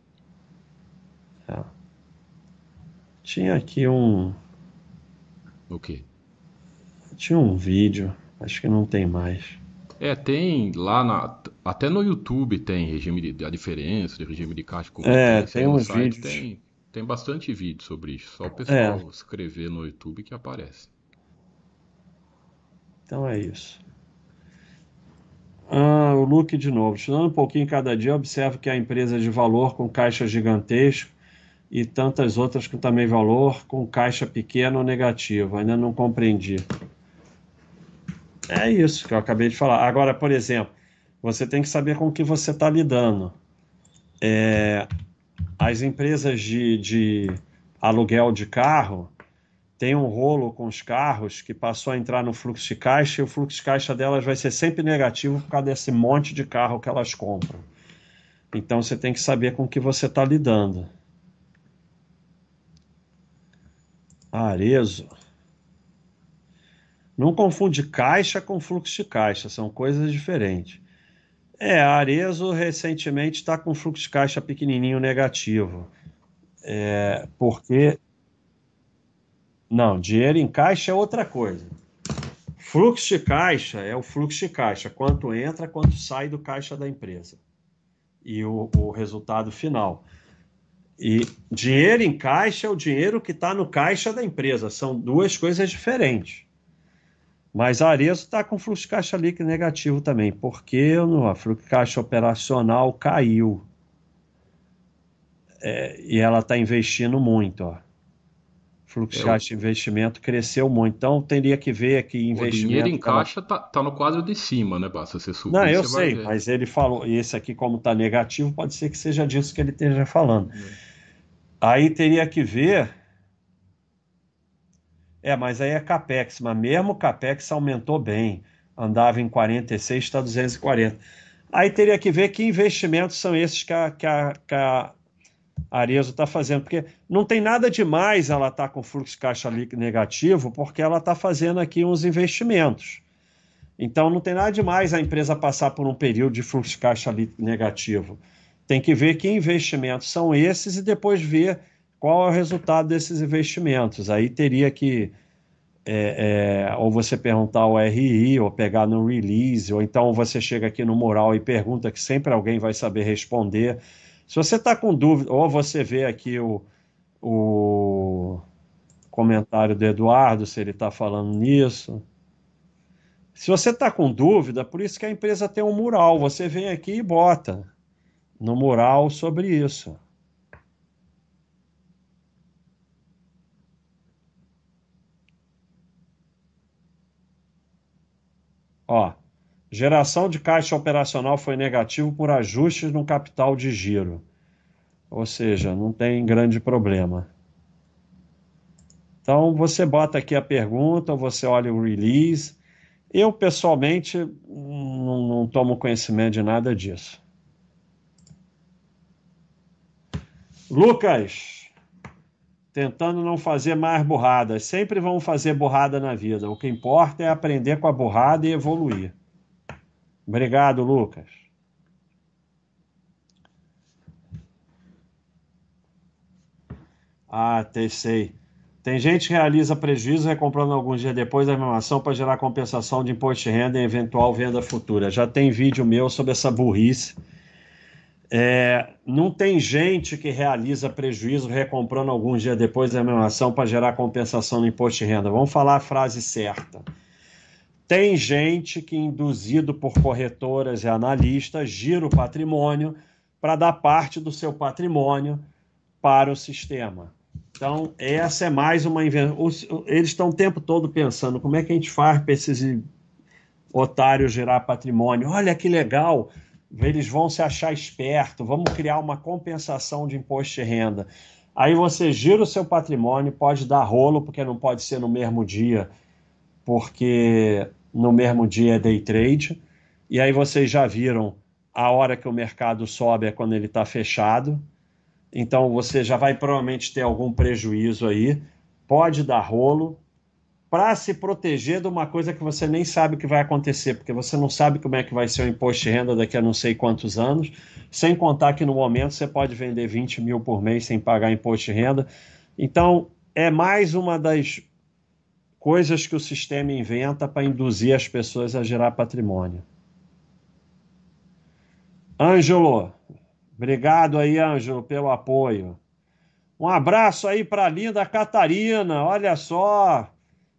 É. Tinha aqui um. O quê? Tinha um vídeo, acho que não tem mais. É, tem lá na. Até no YouTube tem regime de, a diferença de regime de caixa com É, tem uns vídeos. Tem, tem bastante vídeo sobre isso. Só o pessoal é. escrever no YouTube que aparece. Então é isso. Ah, o Luke de novo. Estudando um pouquinho cada dia, observo que a empresa de valor com caixa gigantesco e tantas outras com também valor com caixa pequeno ou negativo. Ainda não compreendi. É isso que eu acabei de falar. Agora, por exemplo, você tem que saber com o que você está lidando. É, as empresas de, de aluguel de carro têm um rolo com os carros que passou a entrar no fluxo de caixa e o fluxo de caixa delas vai ser sempre negativo por causa desse monte de carro que elas compram. Então você tem que saber com o que você está lidando. Arezo. Não confunde caixa com fluxo de caixa, são coisas diferentes. É, a Arezo recentemente está com fluxo de caixa pequenininho negativo. É, porque. Não, dinheiro em caixa é outra coisa. Fluxo de caixa é o fluxo de caixa, quanto entra, quanto sai do caixa da empresa. E o, o resultado final. E dinheiro em caixa é o dinheiro que está no caixa da empresa. São duas coisas diferentes. Mas a Arezo está com fluxo de caixa líquido negativo também, porque o fluxo de caixa operacional caiu. É, e ela está investindo muito. Ó. Fluxo de caixa de investimento cresceu muito. Então teria que ver aqui investimento. O dinheiro em caixa está tá no quadro de cima, né? Basta você subir. Não, eu sei, mas ele falou, e esse aqui, como está negativo, pode ser que seja disso que ele esteja falando. É. Aí teria que ver é, mas aí é CAPEX, mas mesmo o CAPEX aumentou bem. Andava em 46, está 240. Aí teria que ver que investimentos são esses que a, que a, que a, Arezo está fazendo, porque não tem nada demais ela estar tá com fluxo de caixa negativo, porque ela está fazendo aqui uns investimentos. Então não tem nada demais a empresa passar por um período de fluxo de caixa negativo. Tem que ver que investimentos são esses e depois ver qual é o resultado desses investimentos. Aí teria que é, é, ou você perguntar ao RI, ou pegar no release, ou então você chega aqui no mural e pergunta que sempre alguém vai saber responder. Se você está com dúvida, ou você vê aqui o, o comentário do Eduardo, se ele está falando nisso. Se você está com dúvida, por isso que a empresa tem um mural, você vem aqui e bota no mural sobre isso. Ó, geração de caixa operacional foi negativo por ajustes no capital de giro. Ou seja, não tem grande problema. Então você bota aqui a pergunta, você olha o release. Eu pessoalmente não, não tomo conhecimento de nada disso. Lucas, tentando não fazer mais burradas. Sempre vão fazer burrada na vida. O que importa é aprender com a burrada e evoluir. Obrigado, Lucas. Ah, sei. Tem gente que realiza prejuízo recomprando alguns dias depois da animação para gerar compensação de imposto de renda em eventual venda futura. Já tem vídeo meu sobre essa burrice é, não tem gente que realiza prejuízo recomprando alguns dias depois da mesma ação para gerar compensação no imposto de renda. Vamos falar a frase certa. Tem gente que, induzido por corretoras e analistas, gira o patrimônio para dar parte do seu patrimônio para o sistema. Então, essa é mais uma invenção. Eles estão o tempo todo pensando como é que a gente faz para esses otários gerar patrimônio. Olha que legal! Eles vão se achar esperto, vamos criar uma compensação de imposto de renda. Aí você gira o seu patrimônio, pode dar rolo, porque não pode ser no mesmo dia, porque no mesmo dia é day trade. E aí vocês já viram a hora que o mercado sobe é quando ele está fechado. Então você já vai provavelmente ter algum prejuízo aí. Pode dar rolo, para se proteger de uma coisa que você nem sabe que vai acontecer, porque você não sabe como é que vai ser o imposto de renda daqui a não sei quantos anos, sem contar que no momento você pode vender 20 mil por mês sem pagar imposto de renda. Então, é mais uma das coisas que o sistema inventa para induzir as pessoas a gerar patrimônio. Ângelo, obrigado aí, Ângelo, pelo apoio. Um abraço aí para a linda Catarina, olha só,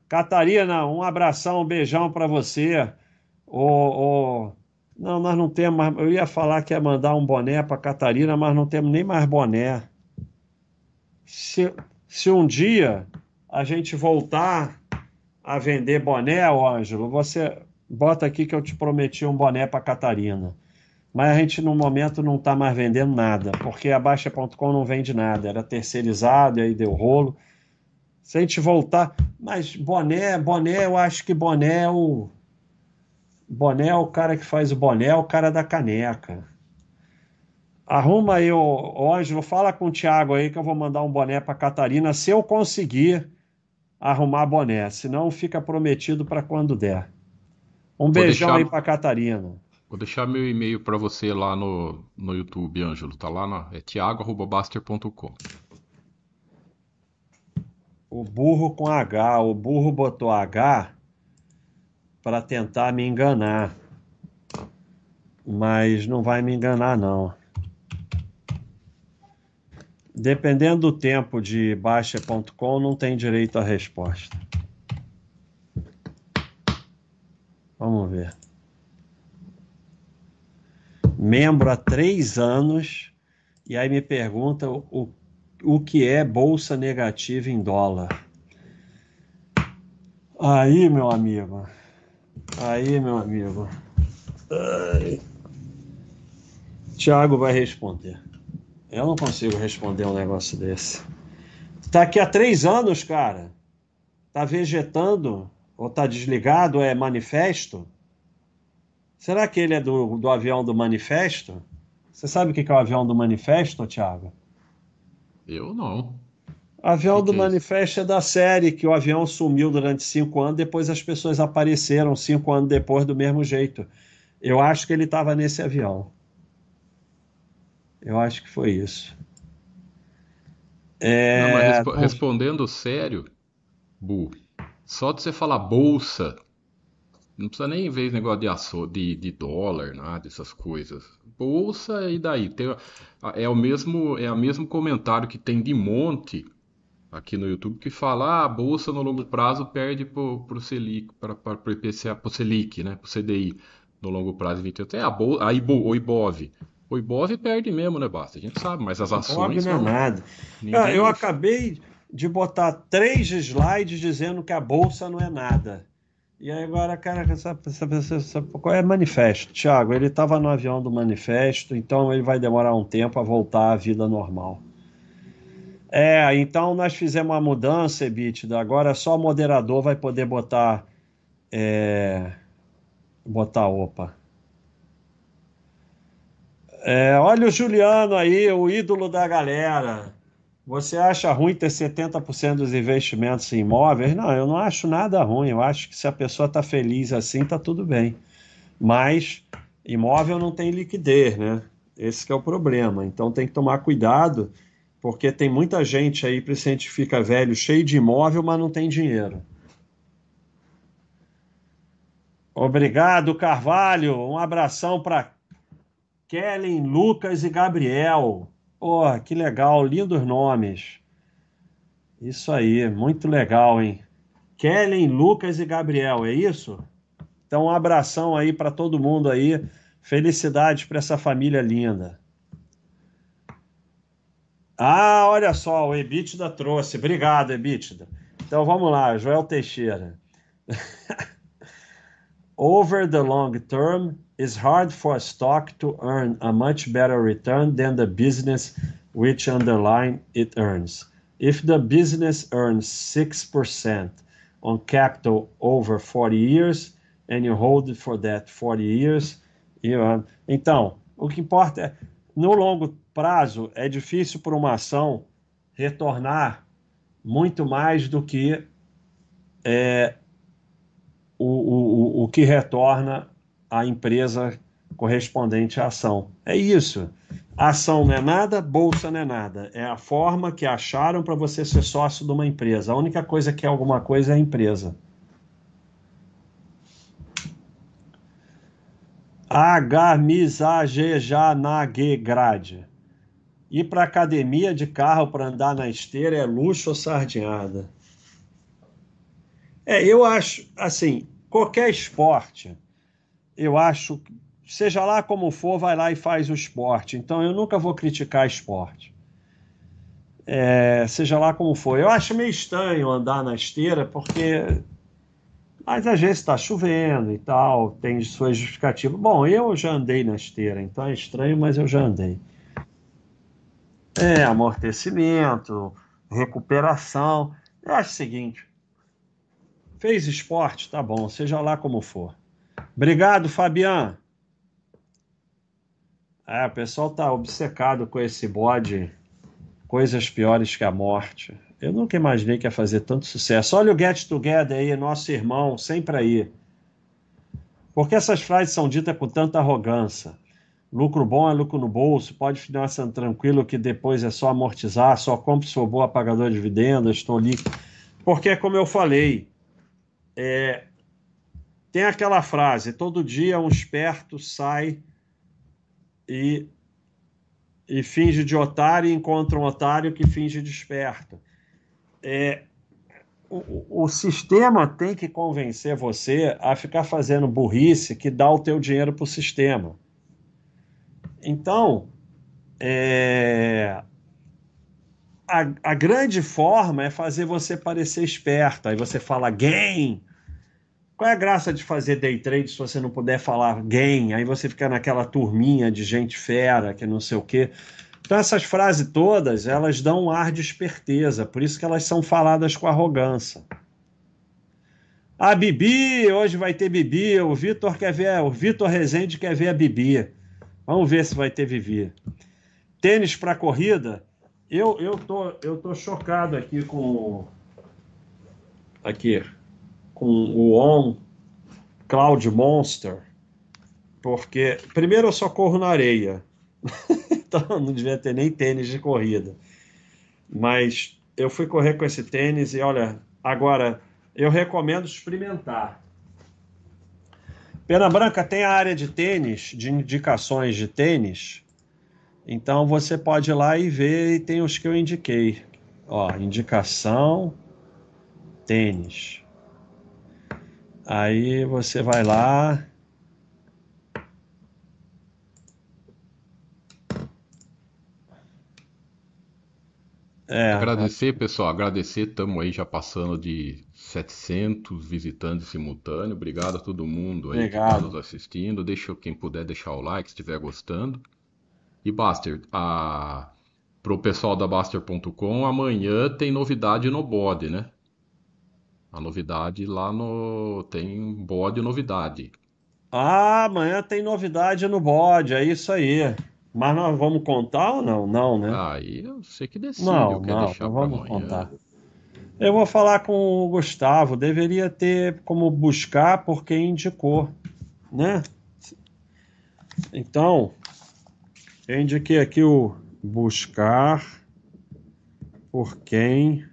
Catarina, um abração, um beijão para você. O, Não, nós não temos mais. Eu ia falar que ia mandar um boné para Catarina, mas não temos nem mais boné. Se, se um dia a gente voltar a vender boné, Ângelo, você bota aqui que eu te prometi um boné para Catarina. Mas a gente no momento não está mais vendendo nada, porque a Baixa.com não vende nada, era terceirizado aí deu rolo. Se a gente voltar. Mas boné, boné, eu acho que boné é o. Boné é o cara que faz o boné, é o cara da caneca. Arruma aí, o Ângelo, fala com o Thiago aí que eu vou mandar um boné para Catarina se eu conseguir arrumar boné. Senão fica prometido para quando der. Um vou beijão deixar... aí para Catarina. Vou deixar meu e-mail para você lá no, no YouTube, Ângelo. Tá lá na é thiago@baster.com. o burro com H. O burro botou H para tentar me enganar. Mas não vai me enganar, não. Dependendo do tempo de baixa.com, não tem direito à resposta. Vamos ver. Membro há três anos, e aí me pergunta o o que é bolsa negativa em dólar. Aí, meu amigo. Aí, meu amigo. Ai. Tiago vai responder. Eu não consigo responder um negócio desse. Tá aqui há três anos, cara. Tá vegetando ou tá desligado? É manifesto? Será que ele é do, do avião do manifesto? Você sabe o que é o avião do manifesto, Tiago? Eu não. Avião do Manifesto é da série que o avião sumiu durante cinco anos, depois as pessoas apareceram cinco anos depois do mesmo jeito. Eu acho que ele estava nesse avião. Eu acho que foi isso. É... Não, mas respo respondendo sério, Bu, só de você falar bolsa, não precisa nem ver esse negócio de, aço, de, de dólar, nada dessas coisas. Bolsa e daí? Tem, é o mesmo é o mesmo comentário que tem de monte aqui no YouTube que fala ah, a bolsa no longo prazo perde para o Selic, para o IPCA, para o Selic, né, para o CDI no longo prazo 20 anos. Tem a, Bol a Ibo, o Ibov. O Ibov perde mesmo, né, Basta? A gente sabe, mas as ações. não é nada. Eu, eu acabei de botar três slides dizendo que a bolsa não é nada. E agora, cara, essa, essa, essa, qual é manifesto? Tiago, ele estava no avião do manifesto, então ele vai demorar um tempo a voltar à vida normal. É, então nós fizemos uma mudança, EBITDA. Agora só o moderador vai poder botar. É, botar opa. É, olha o Juliano aí, o ídolo da galera. Você acha ruim ter 70% dos investimentos em imóveis? Não, eu não acho nada ruim. Eu acho que se a pessoa está feliz assim, está tudo bem. Mas imóvel não tem liquidez, né? Esse é o problema. Então tem que tomar cuidado porque tem muita gente aí, principalmente fica velho, cheio de imóvel, mas não tem dinheiro. Obrigado, Carvalho. Um abração para Kellen, Lucas e Gabriel. Porra, que legal, lindos nomes. Isso aí, muito legal, hein? Kellen, Lucas e Gabriel, é isso? Então, um abração aí para todo mundo aí. Felicidades para essa família linda. Ah, olha só, o EBITDA trouxe. Obrigado, EBITDA. Então vamos lá, Joel Teixeira. Over the long term, it's hard for a stock to earn a much better return than the business which underline it earns. If the business earns 6% on capital over 40 years and you hold it for that 40 years, you earn. Então, o que importa é no longo prazo, é difícil para uma ação retornar muito mais do que é, o, o, o que retorna a empresa correspondente à ação. É isso. Ação não é nada, bolsa não é nada. É a forma que acharam para você ser sócio de uma empresa. A única coisa que é alguma coisa é a empresa. Agamizagejanaggrad. Ir para academia de carro para andar na esteira é luxo ou sardinhada? É, eu acho, assim, qualquer esporte, eu acho, seja lá como for, vai lá e faz o esporte. Então eu nunca vou criticar esporte. É, seja lá como for. Eu acho meio estranho andar na esteira, porque mas às vezes está chovendo e tal, tem suas justificativas. Bom, eu já andei na esteira, então é estranho, mas eu já andei. É, amortecimento, recuperação. Eu acho o seguinte: fez esporte, tá bom, seja lá como for. Obrigado, Fabian. É, o pessoal tá obcecado com esse bode, coisas piores que a morte. Eu nunca imaginei que ia fazer tanto sucesso. Olha o Get Together aí, nosso irmão, sempre aí. Por que essas frases são ditas com tanta arrogância? Lucro bom é lucro no bolso, pode ficar tranquilo que depois é só amortizar, só compre se for boa pagador de dividendos, estou ali. Porque, como eu falei, é... tem aquela frase: todo dia um esperto sai e, e finge de otário e encontra um otário que finge de esperto é, o, o, sistema tem que convencer você a ficar fazendo burrice que dá o teu dinheiro para o sistema. Então, é, a, a, grande forma é fazer você parecer esperto. Aí você fala gain. Qual é a graça de fazer day trade se você não puder falar gain? Aí você fica naquela turminha de gente fera que não sei o quê. Então essas frases todas, elas dão um ar de esperteza, por isso que elas são faladas com arrogância. A Bibi, hoje vai ter Bibi, o Vitor quer ver, o Vitor Rezende quer ver a Bibi. Vamos ver se vai ter Bibi. Tênis para corrida, Eu, eu, tô, eu tô chocado aqui com. Aqui. Com o On Cloud Monster. Porque, primeiro, eu só corro na areia. então, não devia ter nem tênis de corrida. Mas eu fui correr com esse tênis e, olha, agora eu recomendo experimentar. Pena Branca tem a área de tênis, de indicações de tênis. Então você pode ir lá e ver, e tem os que eu indiquei. Ó, indicação, tênis. Aí você vai lá. É, agradecer, pessoal, agradecer, estamos aí já passando de 700 visitantes simultâneos. Obrigado a todo mundo aí Obrigado. que está nos assistindo. Deixa quem puder deixar o like se estiver gostando. E Baster, a... para o pessoal da Baster.com, amanhã tem novidade no bode, né? A novidade lá no. Tem bode novidade. Ah, amanhã tem novidade no bode, é isso aí. Mas nós vamos contar ou não? Não, né? Aí eu sei que decide. Não, não, não vamos contar. Eu vou falar com o Gustavo. Deveria ter como buscar por quem indicou, né? Então, eu indiquei aqui o buscar por quem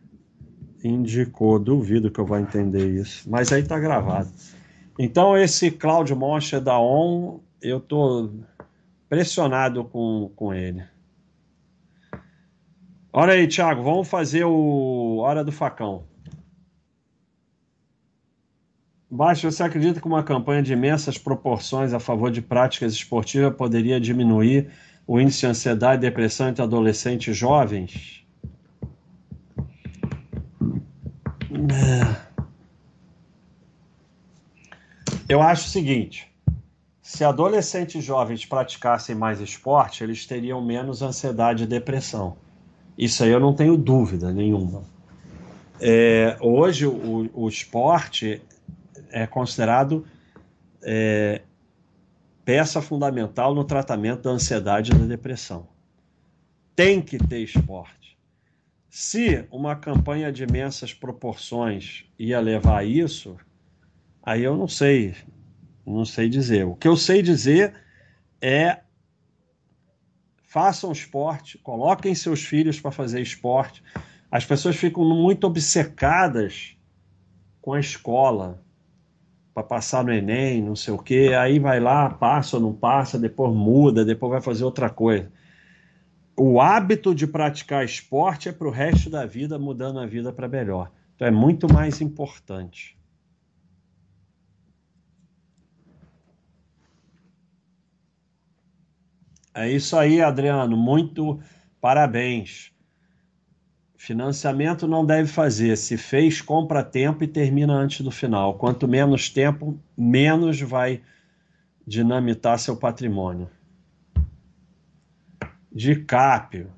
indicou. Duvido que eu vá entender isso, mas aí tá gravado. Então, esse Cláudio Moncha da ON, eu tô pressionado com, com ele. Olha aí, Thiago, vamos fazer o Hora do Facão. Baixo, você acredita que uma campanha de imensas proporções a favor de práticas esportivas poderia diminuir o índice de ansiedade e depressão entre adolescentes e jovens? É. Eu acho o seguinte: se adolescentes jovens praticassem mais esporte, eles teriam menos ansiedade e depressão. Isso aí eu não tenho dúvida nenhuma. É, hoje o, o, esporte é considerado é, peça fundamental no tratamento da ansiedade e da depressão. Tem que ter esporte. Se uma campanha de imensas proporções ia levar a isso, aí eu não sei, não sei dizer. O que eu sei dizer é façam esporte, coloquem seus filhos para fazer esporte. As pessoas ficam muito obcecadas com a escola para passar no Enem, não sei o quê. Aí vai lá, passa ou não passa, depois muda, depois vai fazer outra coisa. O hábito de praticar esporte é para o resto da vida, mudando a vida para melhor. Então é muito mais importante. É isso aí, Adriano. Muito parabéns. Financiamento não deve fazer. Se fez, compra tempo e termina antes do final. Quanto menos tempo, menos vai dinamitar seu patrimônio. De Cápio.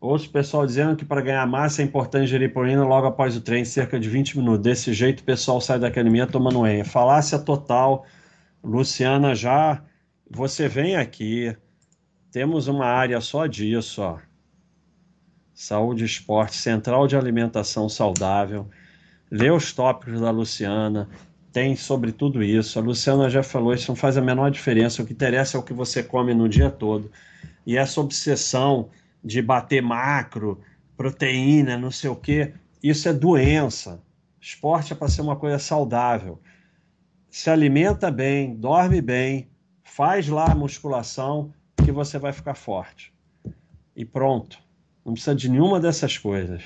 Outro pessoal dizendo que para ganhar massa é importante gerir proteína logo após o treino, cerca de 20 minutos. Desse jeito o pessoal sai da academia tomando whey. Falácia total. Luciana, já você vem aqui, temos uma área só disso, ó. Saúde, esporte, central de alimentação saudável. Lê os tópicos da Luciana, tem sobre tudo isso. A Luciana já falou, isso não faz a menor diferença. O que interessa é o que você come no dia todo. E essa obsessão de bater macro, proteína, não sei o quê, isso é doença. Esporte é para ser uma coisa saudável se alimenta bem, dorme bem, faz lá a musculação, que você vai ficar forte. E pronto. Não precisa de nenhuma dessas coisas.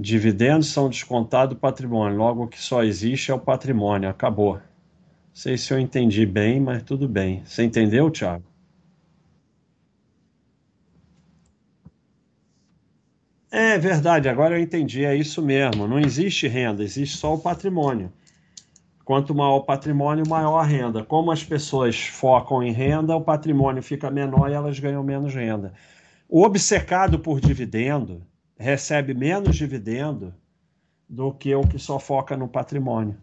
Dividendos são descontados do patrimônio. Logo, o que só existe é o patrimônio. Acabou. Não sei se eu entendi bem, mas tudo bem. Você entendeu, Thiago? É verdade, agora eu entendi, é isso mesmo. Não existe renda, existe só o patrimônio. Quanto maior o patrimônio, maior a renda. Como as pessoas focam em renda, o patrimônio fica menor e elas ganham menos renda. O obcecado por dividendo recebe menos dividendo do que o que só foca no patrimônio.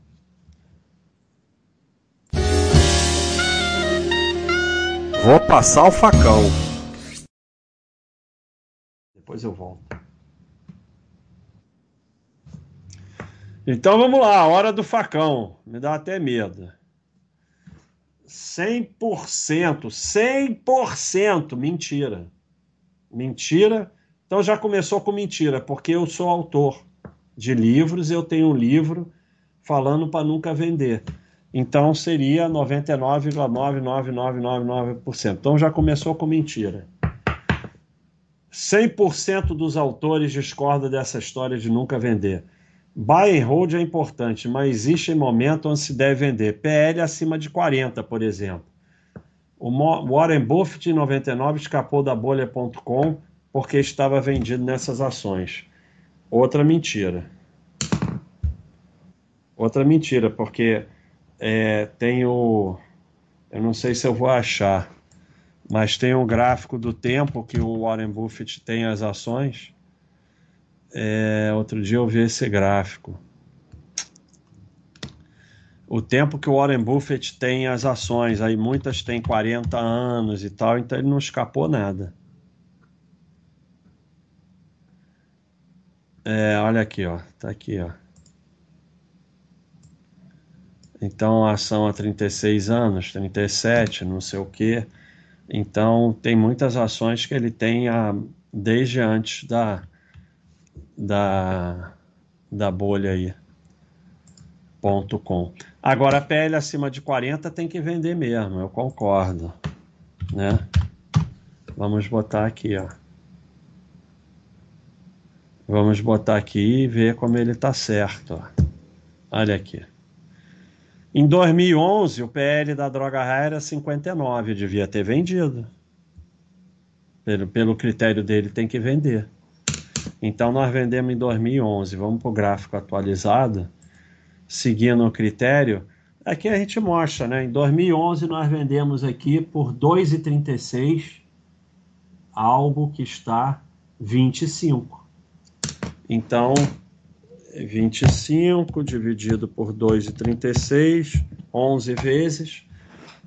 Vou passar o facão. Depois eu volto. Então vamos lá, hora do facão. Me dá até medo. 100%, 100%, mentira. Mentira então já começou com mentira, porque eu sou autor de livros, eu tenho um livro falando para nunca vender. Então seria 99,99999%. Então já começou com mentira. 100% dos autores discordam dessa história de nunca vender. Buy and hold é importante, mas existe momento onde se deve vender. PL acima de 40, por exemplo. O Warren Buffett, em 99, escapou da bolha.com porque estava vendido nessas ações. Outra mentira. Outra mentira, porque é, tem o. Eu não sei se eu vou achar, mas tem um gráfico do tempo que o Warren Buffett tem as ações é, outro dia eu vi esse gráfico. O tempo que o Warren Buffett tem as ações, aí muitas têm 40 anos e tal, então ele não escapou nada. É, olha aqui, ó, tá aqui, ó. Então a ação há 36 anos, 37, não sei o quê. Então tem muitas ações que ele tem a, desde antes da, da, da bolha aí. Ponto com. Agora, a pele acima de 40 tem que vender mesmo, eu concordo. Né? Vamos botar aqui, ó. Vamos botar aqui e ver como ele está certo. Olha aqui. Em 2011, o PL da droga raia era 59, devia ter vendido. Pelo, pelo critério dele, tem que vender. Então nós vendemos em 2011, vamos para o gráfico atualizado, seguindo o critério. Aqui a gente mostra, né? Em 2011 nós vendemos aqui por 2,36 algo que está 25. Então, 25 dividido por 2,36, 11 vezes.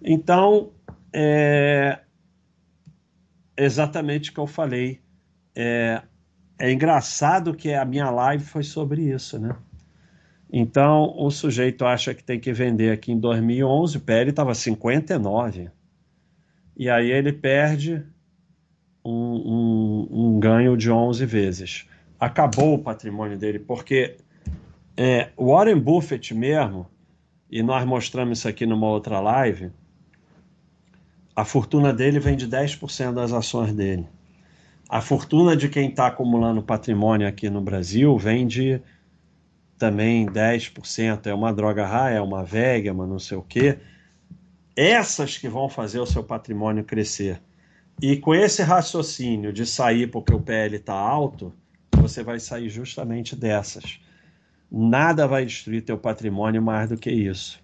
Então, é exatamente o que eu falei. É, é engraçado que a minha live foi sobre isso, né? Então, o sujeito acha que tem que vender aqui em 2011, o PL estava 59. E aí ele perde um, um, um, ganho de 11 vezes. Acabou o patrimônio dele, porque é, Warren Buffett mesmo, e nós mostramos isso aqui numa outra live, a fortuna dele vem de 10% das ações dele a fortuna de quem está acumulando patrimônio aqui no Brasil vem de também 10%. É uma droga raia, é uma VEG, uma não sei o quê. Essas que vão fazer o seu patrimônio crescer. E com esse raciocínio de sair porque o PL está alto, você vai sair justamente dessas. Nada vai destruir teu patrimônio mais do que isso.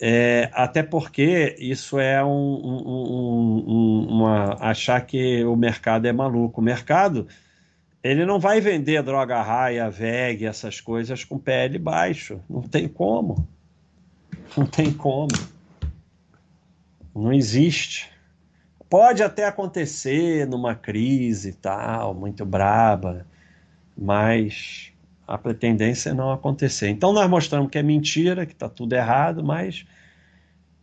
É, até porque isso é um, um, um, uma achar que o mercado é maluco. O mercado ele não vai vender droga raia, VEG, essas coisas com PL baixo. Não tem como. Não tem como. Não existe. Pode até acontecer numa crise e tal, muito braba, mas a tendência é não acontecer. Então nós mostramos que é mentira, que está tudo errado, mas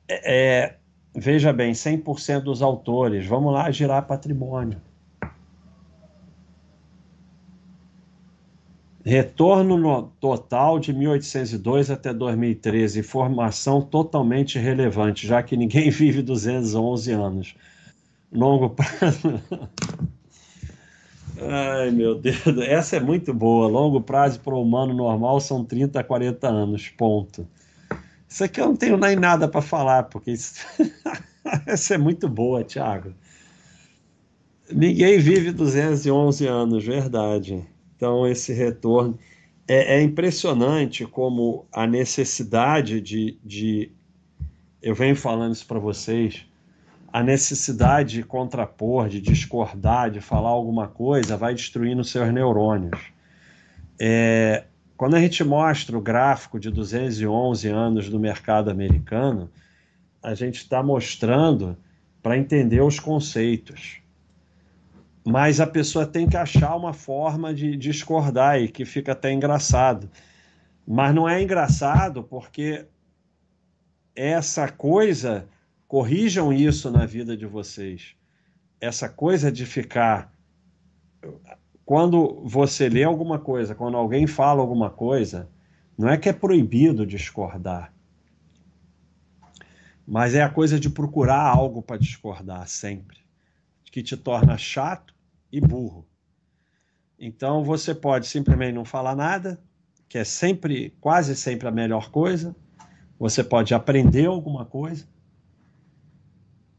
é, é veja bem, 100% dos autores, vamos lá girar patrimônio. Retorno no total de 1802 até 2013, informação totalmente relevante, já que ninguém vive 211 anos. Longo prazo. Ai, meu Deus, essa é muito boa. Longo prazo para o humano normal são 30 a 40 anos, ponto. Isso aqui eu não tenho nem nada para falar, porque isso... essa é muito boa, Thiago. Ninguém vive 211 anos, verdade. Então, esse retorno. É, é impressionante como a necessidade de, de. Eu venho falando isso para vocês a necessidade de contrapor, de discordar, de falar alguma coisa, vai destruindo seus neurônios. É, quando a gente mostra o gráfico de 211 anos do mercado americano, a gente está mostrando para entender os conceitos. Mas a pessoa tem que achar uma forma de discordar e que fica até engraçado. Mas não é engraçado porque essa coisa, corrijam isso na vida de vocês. Essa coisa de ficar. Quando você lê alguma coisa, quando alguém fala alguma coisa, não é que é proibido discordar mas é a coisa de procurar algo para discordar sempre, que te torna chato e burro. Então você pode simplesmente não falar nada, que é sempre, quase sempre a melhor coisa. Você pode aprender alguma coisa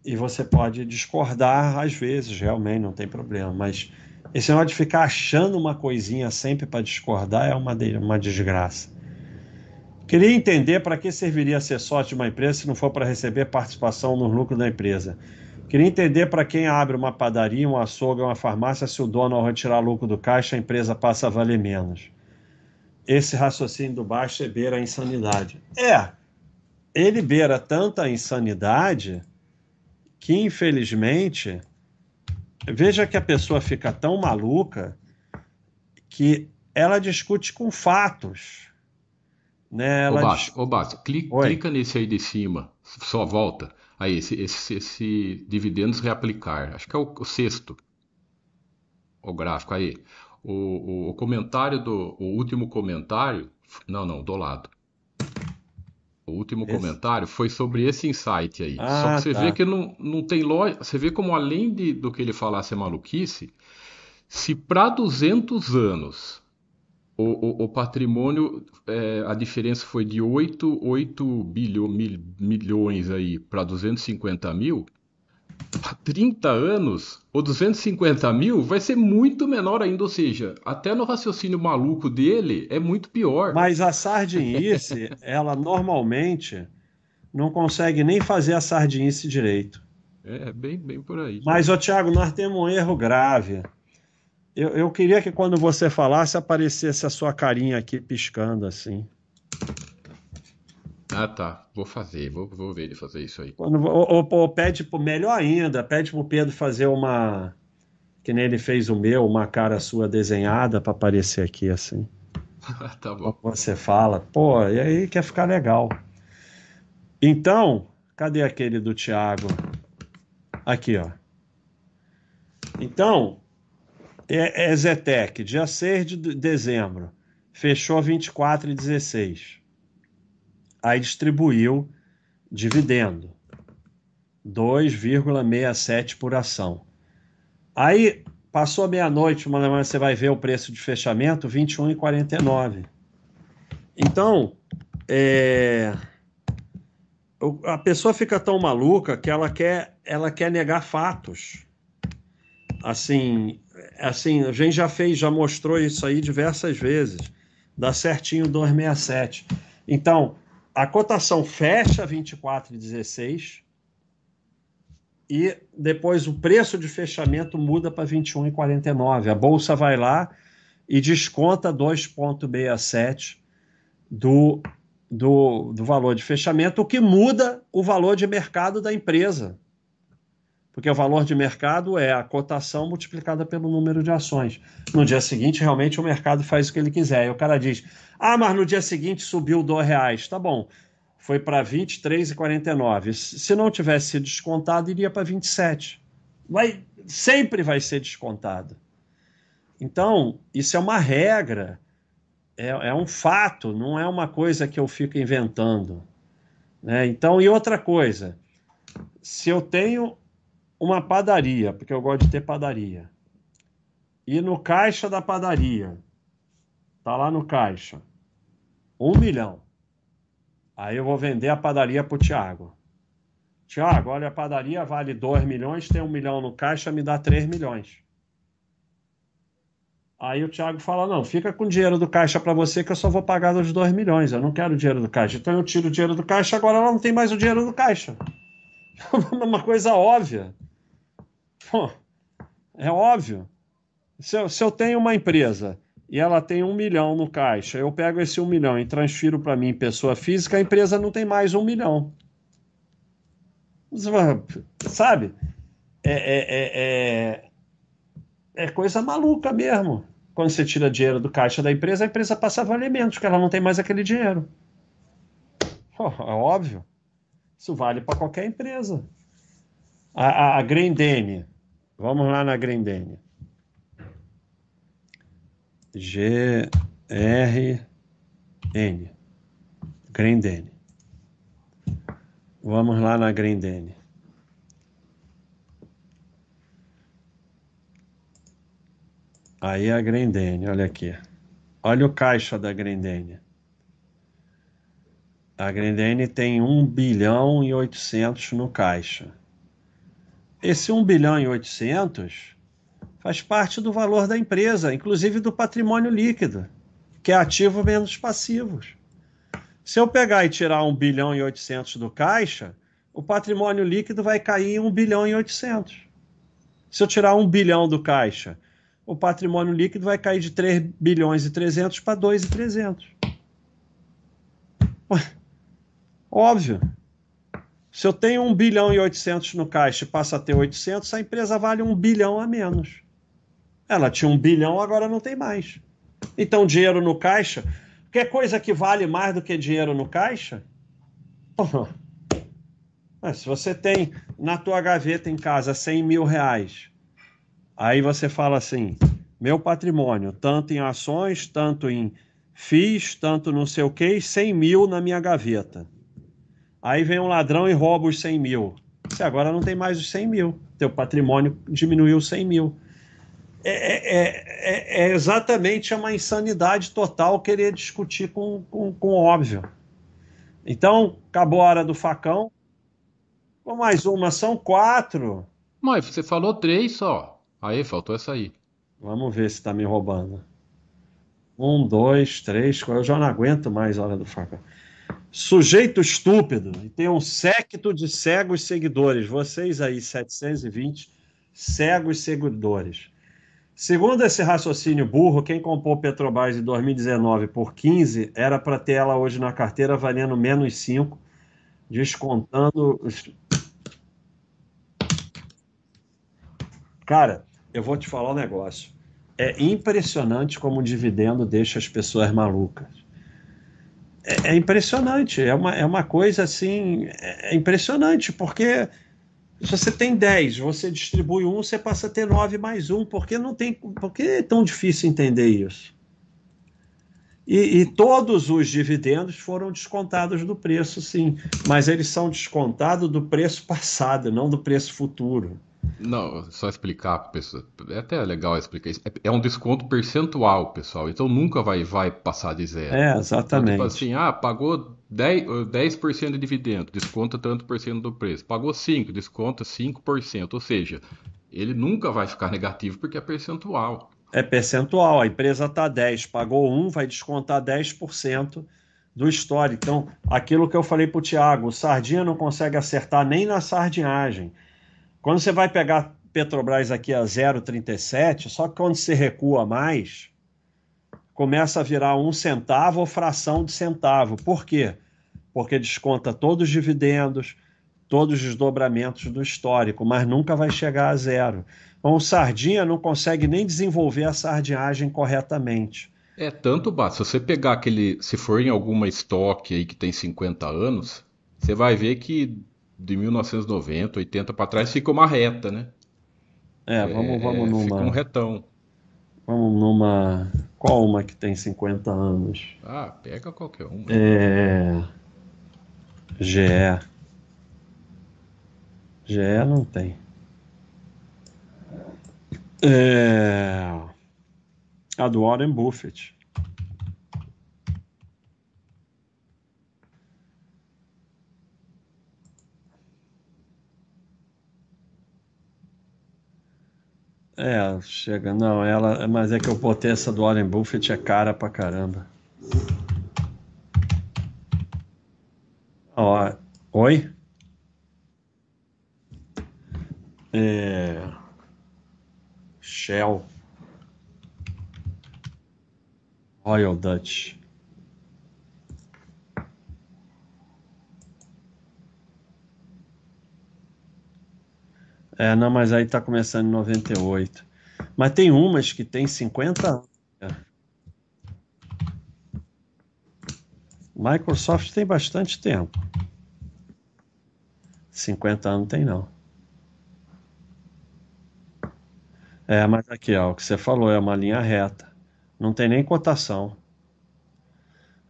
e você pode discordar às vezes, realmente não tem problema. Mas esse negócio de ficar achando uma coisinha sempre para discordar é uma, uma desgraça. Queria entender para que serviria ser sócio de uma empresa se não for para receber participação no lucro da empresa. Queria entender para quem abre uma padaria, um açougue, uma farmácia, se o dono, ao retirar lucro do caixa, a empresa passa a valer menos. Esse raciocínio do baixo é beira a insanidade. É, ele beira tanta insanidade que, infelizmente, veja que a pessoa fica tão maluca que ela discute com fatos né, ela... Ô, Baixo clica, clica, nesse aí de cima, só volta. Aí, esse, esse, esse dividendos reaplicar. Acho que é o, o sexto. O gráfico aí. O, o, o, comentário do. O último comentário. Não, não, do lado. O último esse? comentário foi sobre esse insight aí. Ah, Só que você tá. vê que não, não tem lógica. Você vê como, além de, do que ele falasse é maluquice, se para 200 anos o, o, o patrimônio, é, a diferença foi de 8, 8 bilho, mil, milhões aí para 250 mil. Há 30 anos, o 250 mil vai ser muito menor ainda, ou seja, até no raciocínio maluco dele é muito pior. Mas a sardinice, ela normalmente não consegue nem fazer a sardinice direito. É, bem, bem por aí. Mas, ô Thiago, nós temos um erro grave. Eu, eu queria que quando você falasse aparecesse a sua carinha aqui piscando assim. Ah, tá. Vou fazer, vou, vou ver ele fazer isso aí. Quando, ou, ou, ou pede, melhor ainda, pede pro Pedro fazer uma. Que nem ele fez o meu, uma cara sua desenhada para aparecer aqui assim. tá bom. Você fala, pô, e aí quer ficar legal. Então, cadê aquele do Thiago? Aqui, ó. Então, é, é Zetec, dia 6 de dezembro, fechou 24 e 16. Aí distribuiu dividendo, 2,67 por ação. Aí passou meia-noite, uma semana você vai ver o preço de fechamento, 21,49. Então, é, a pessoa fica tão maluca que ela quer, ela quer negar fatos. Assim, assim, a gente já fez, já mostrou isso aí diversas vezes. Dá certinho 267. Então, a cotação fecha 24,16 e depois o preço de fechamento muda para 21,49. A bolsa vai lá e desconta 2,67 do, do, do valor de fechamento, o que muda o valor de mercado da empresa porque o valor de mercado é a cotação multiplicada pelo número de ações. No dia seguinte, realmente, o mercado faz o que ele quiser. E o cara diz: ah, mas no dia seguinte subiu R$ reais. Tá bom, foi para R$ 23,49. Se não tivesse sido descontado, iria para 27. Vai, sempre vai ser descontado. Então, isso é uma regra, é, é um fato, não é uma coisa que eu fico inventando. Né? Então, e outra coisa, se eu tenho uma padaria, porque eu gosto de ter padaria. E no caixa da padaria, tá lá no caixa, um milhão. Aí eu vou vender a padaria pro Tiago. Tiago, olha, a padaria vale 2 milhões, tem um milhão no caixa, me dá 3 milhões. Aí o Thiago fala: Não, fica com o dinheiro do caixa para você que eu só vou pagar dos 2 milhões. Eu não quero o dinheiro do caixa. Então eu tiro o dinheiro do caixa, agora ela não tem mais o dinheiro do caixa. Uma coisa óbvia. Pô, é óbvio. Se eu, se eu tenho uma empresa e ela tem um milhão no caixa, eu pego esse um milhão e transfiro para mim, pessoa física, a empresa não tem mais um milhão. Sabe? É, é, é, é, coisa maluca mesmo. Quando você tira dinheiro do caixa da empresa, a empresa passa a valer menos, porque ela não tem mais aquele dinheiro. É óbvio. Isso vale para qualquer empresa. A, a, a Grendene. Vamos lá na Grendene. G R N. Grendene. Vamos lá na Grendene. Aí a Grendene, olha aqui. Olha o caixa da Grendene. A Grendene tem 1 bilhão e 800 no caixa. Esse 1 bilhão e 800 faz parte do valor da empresa, inclusive do patrimônio líquido, que é ativo menos passivos. Se eu pegar e tirar 1 bilhão e 800 do caixa, o patrimônio líquido vai cair em 1 bilhão e 800. Se eu tirar 1 bilhão do caixa, o patrimônio líquido vai cair de 3 bilhões e 300 para 2 e 300. Óbvio. Se eu tenho 1 bilhão e 800 no caixa e passa a ter 800, a empresa vale 1 bilhão a menos. Ela tinha 1 bilhão, agora não tem mais. Então, dinheiro no caixa Quer coisa que vale mais do que dinheiro no caixa? Mas se você tem na tua gaveta em casa 100 mil reais, aí você fala assim: meu patrimônio, tanto em ações, tanto em FIIs, tanto não sei o que, 100 mil na minha gaveta. Aí vem um ladrão e rouba os 100 mil. Você agora não tem mais os 100 mil. Teu patrimônio diminuiu 100 mil. É, é, é, é, exatamente uma insanidade total querer discutir com, com, com óbvio. Então, acabou a hora do facão. Com mais uma, são quatro. Mas você falou três só. Aí, faltou essa aí. Vamos ver se está me roubando. Um, dois, três, eu já não aguento mais a hora do facão. Sujeito estúpido e tem um séquito de cegos seguidores. Vocês aí, 720 cegos seguidores. Segundo esse raciocínio burro, quem comprou Petrobras em 2019 por 15 era para ter ela hoje na carteira valendo menos 5, descontando. Cara, eu vou te falar um negócio. É impressionante como o dividendo deixa as pessoas malucas. É, é impressionante, é uma, é uma coisa assim. É, é impressionante, porque se você tem 10, você distribui um, você passa a ter 9 mais um. Por que, não tem, por que é tão difícil entender isso? E, e, todos os dividendos foram descontados do preço, sim. Mas eles são descontados do preço passado, não do preço futuro. Não, só explicar para pessoa. É até legal explicar isso. É, é um desconto percentual, pessoal. Então nunca vai, vai passar de zero. É, exatamente. Então, tipo assim, ah, pagou 10%, 10 de dividendo, desconta tanto por cento do preço. Pagou 5%, desconta 5%. Ou seja, ele nunca vai ficar negativo porque é percentual. É percentual. A empresa está 10, pagou 1, vai descontar 10% do histórico. Então, aquilo que eu falei para o Tiago, o Sardinha não consegue acertar nem na sardinhagem. Quando você vai pegar Petrobras aqui a 0,37, só que quando você recua mais, começa a virar um centavo ou fração de centavo. Por quê? Porque desconta todos os dividendos, todos os desdobramentos do histórico, mas nunca vai chegar a zero. Então, o Sardinha não consegue nem desenvolver a sardinhagem corretamente. É tanto, Bá, se você pegar aquele, se for em alguma estoque aí que tem 50 anos, você vai ver que de 1990, 80 para trás, fica uma reta, né? É, vamos, vamos é, numa. Fica um retão. Vamos numa. Qual uma que tem 50 anos? Ah, pega qualquer uma. É. GE. GE não tem. É... A do Warren Buffett. É, chega. Não, ela. Mas é que botei essa do Warren Buffett é cara pra caramba. Ó, oi? É. Shell. Royal Dutch. É, não, mas aí tá começando em 98. Mas tem umas que tem 50 anos. Microsoft tem bastante tempo. 50 anos tem não. É, mas aqui, ó, o que você falou é uma linha reta. Não tem nem cotação.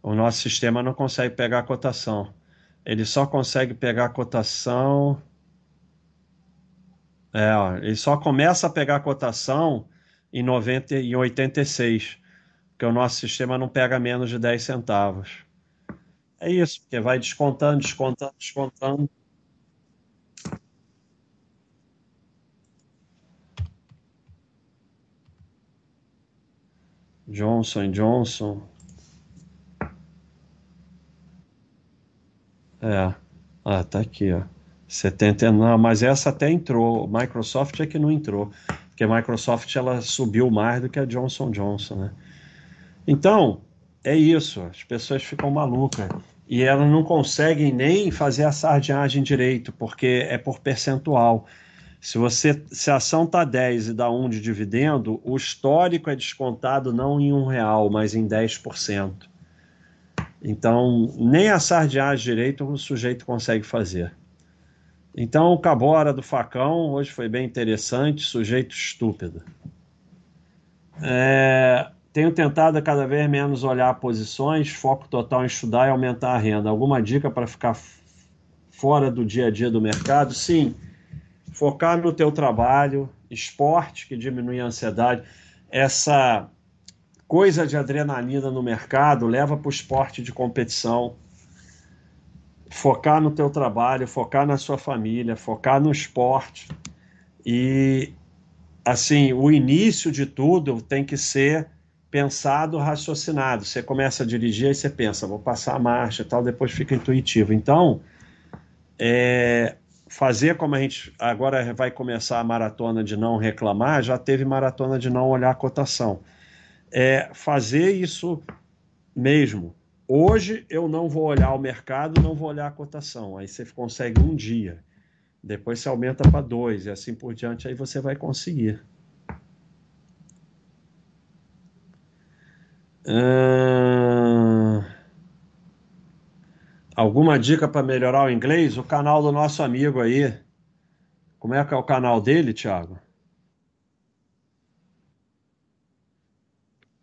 O nosso sistema não consegue pegar a cotação. Ele só consegue pegar a cotação. É, ó, ele só começa a pegar cotação em 90 e 86, porque o nosso sistema não pega menos de 10 centavos. É isso, porque vai descontando, descontando, descontando. Johnson Johnson. É. Ah, tá aqui, ó. 70, não, mas essa até entrou. Microsoft é que não entrou, porque a Microsoft ela subiu mais do que a Johnson Johnson, né? Então, é isso. As pessoas ficam malucas e elas não conseguem nem fazer a sardinhagem direito, porque é por percentual. Se você se a ação está 10 e dá 1 de dividendo, o histórico é descontado não em um real, mas em 10%. Então, nem a sardinhagem direito o sujeito consegue fazer. Então, Cabora do Facão hoje foi bem interessante, sujeito estúpido. É, tenho tentado cada vez menos olhar posições, foco total em estudar e aumentar a renda. Alguma dica para ficar fora do dia a dia do mercado? Sim, focar no teu trabalho, esporte que diminui a ansiedade. Essa coisa de adrenalina no mercado leva para o esporte de competição. Focar no teu trabalho, focar na sua família, focar no esporte. E assim, o início de tudo tem que ser pensado, raciocinado. Você começa a dirigir e você pensa, vou passar a marcha, tal, depois fica intuitivo. Então, é, fazer como a gente agora vai começar a maratona de não reclamar, já teve maratona de não olhar a cotação. É fazer isso mesmo. Hoje eu não vou olhar o mercado, não vou olhar a cotação. Aí você consegue um dia. Depois você aumenta para dois e assim por diante, aí você vai conseguir. Alguma dica para melhorar o inglês? O canal do nosso amigo aí. Como é que é o canal dele, Thiago?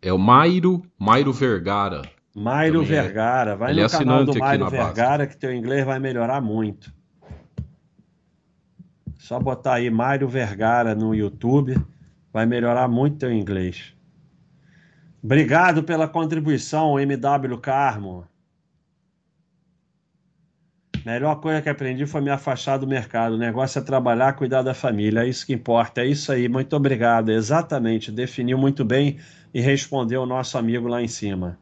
É o Mairo, Mairo Vergara. Também é- Vergara. Vai Ele no é canal do Mairo Vergara que teu inglês vai melhorar muito. Só botar aí Mairo Vergara no YouTube, vai melhorar muito teu inglês. Obrigado pela contribuição, MW Carmo. Melhor coisa que aprendi foi me afastar do mercado. O negócio é trabalhar, cuidar da família. É isso que importa. É isso aí. Muito obrigado. Exatamente. Definiu muito bem e respondeu o nosso amigo lá em cima.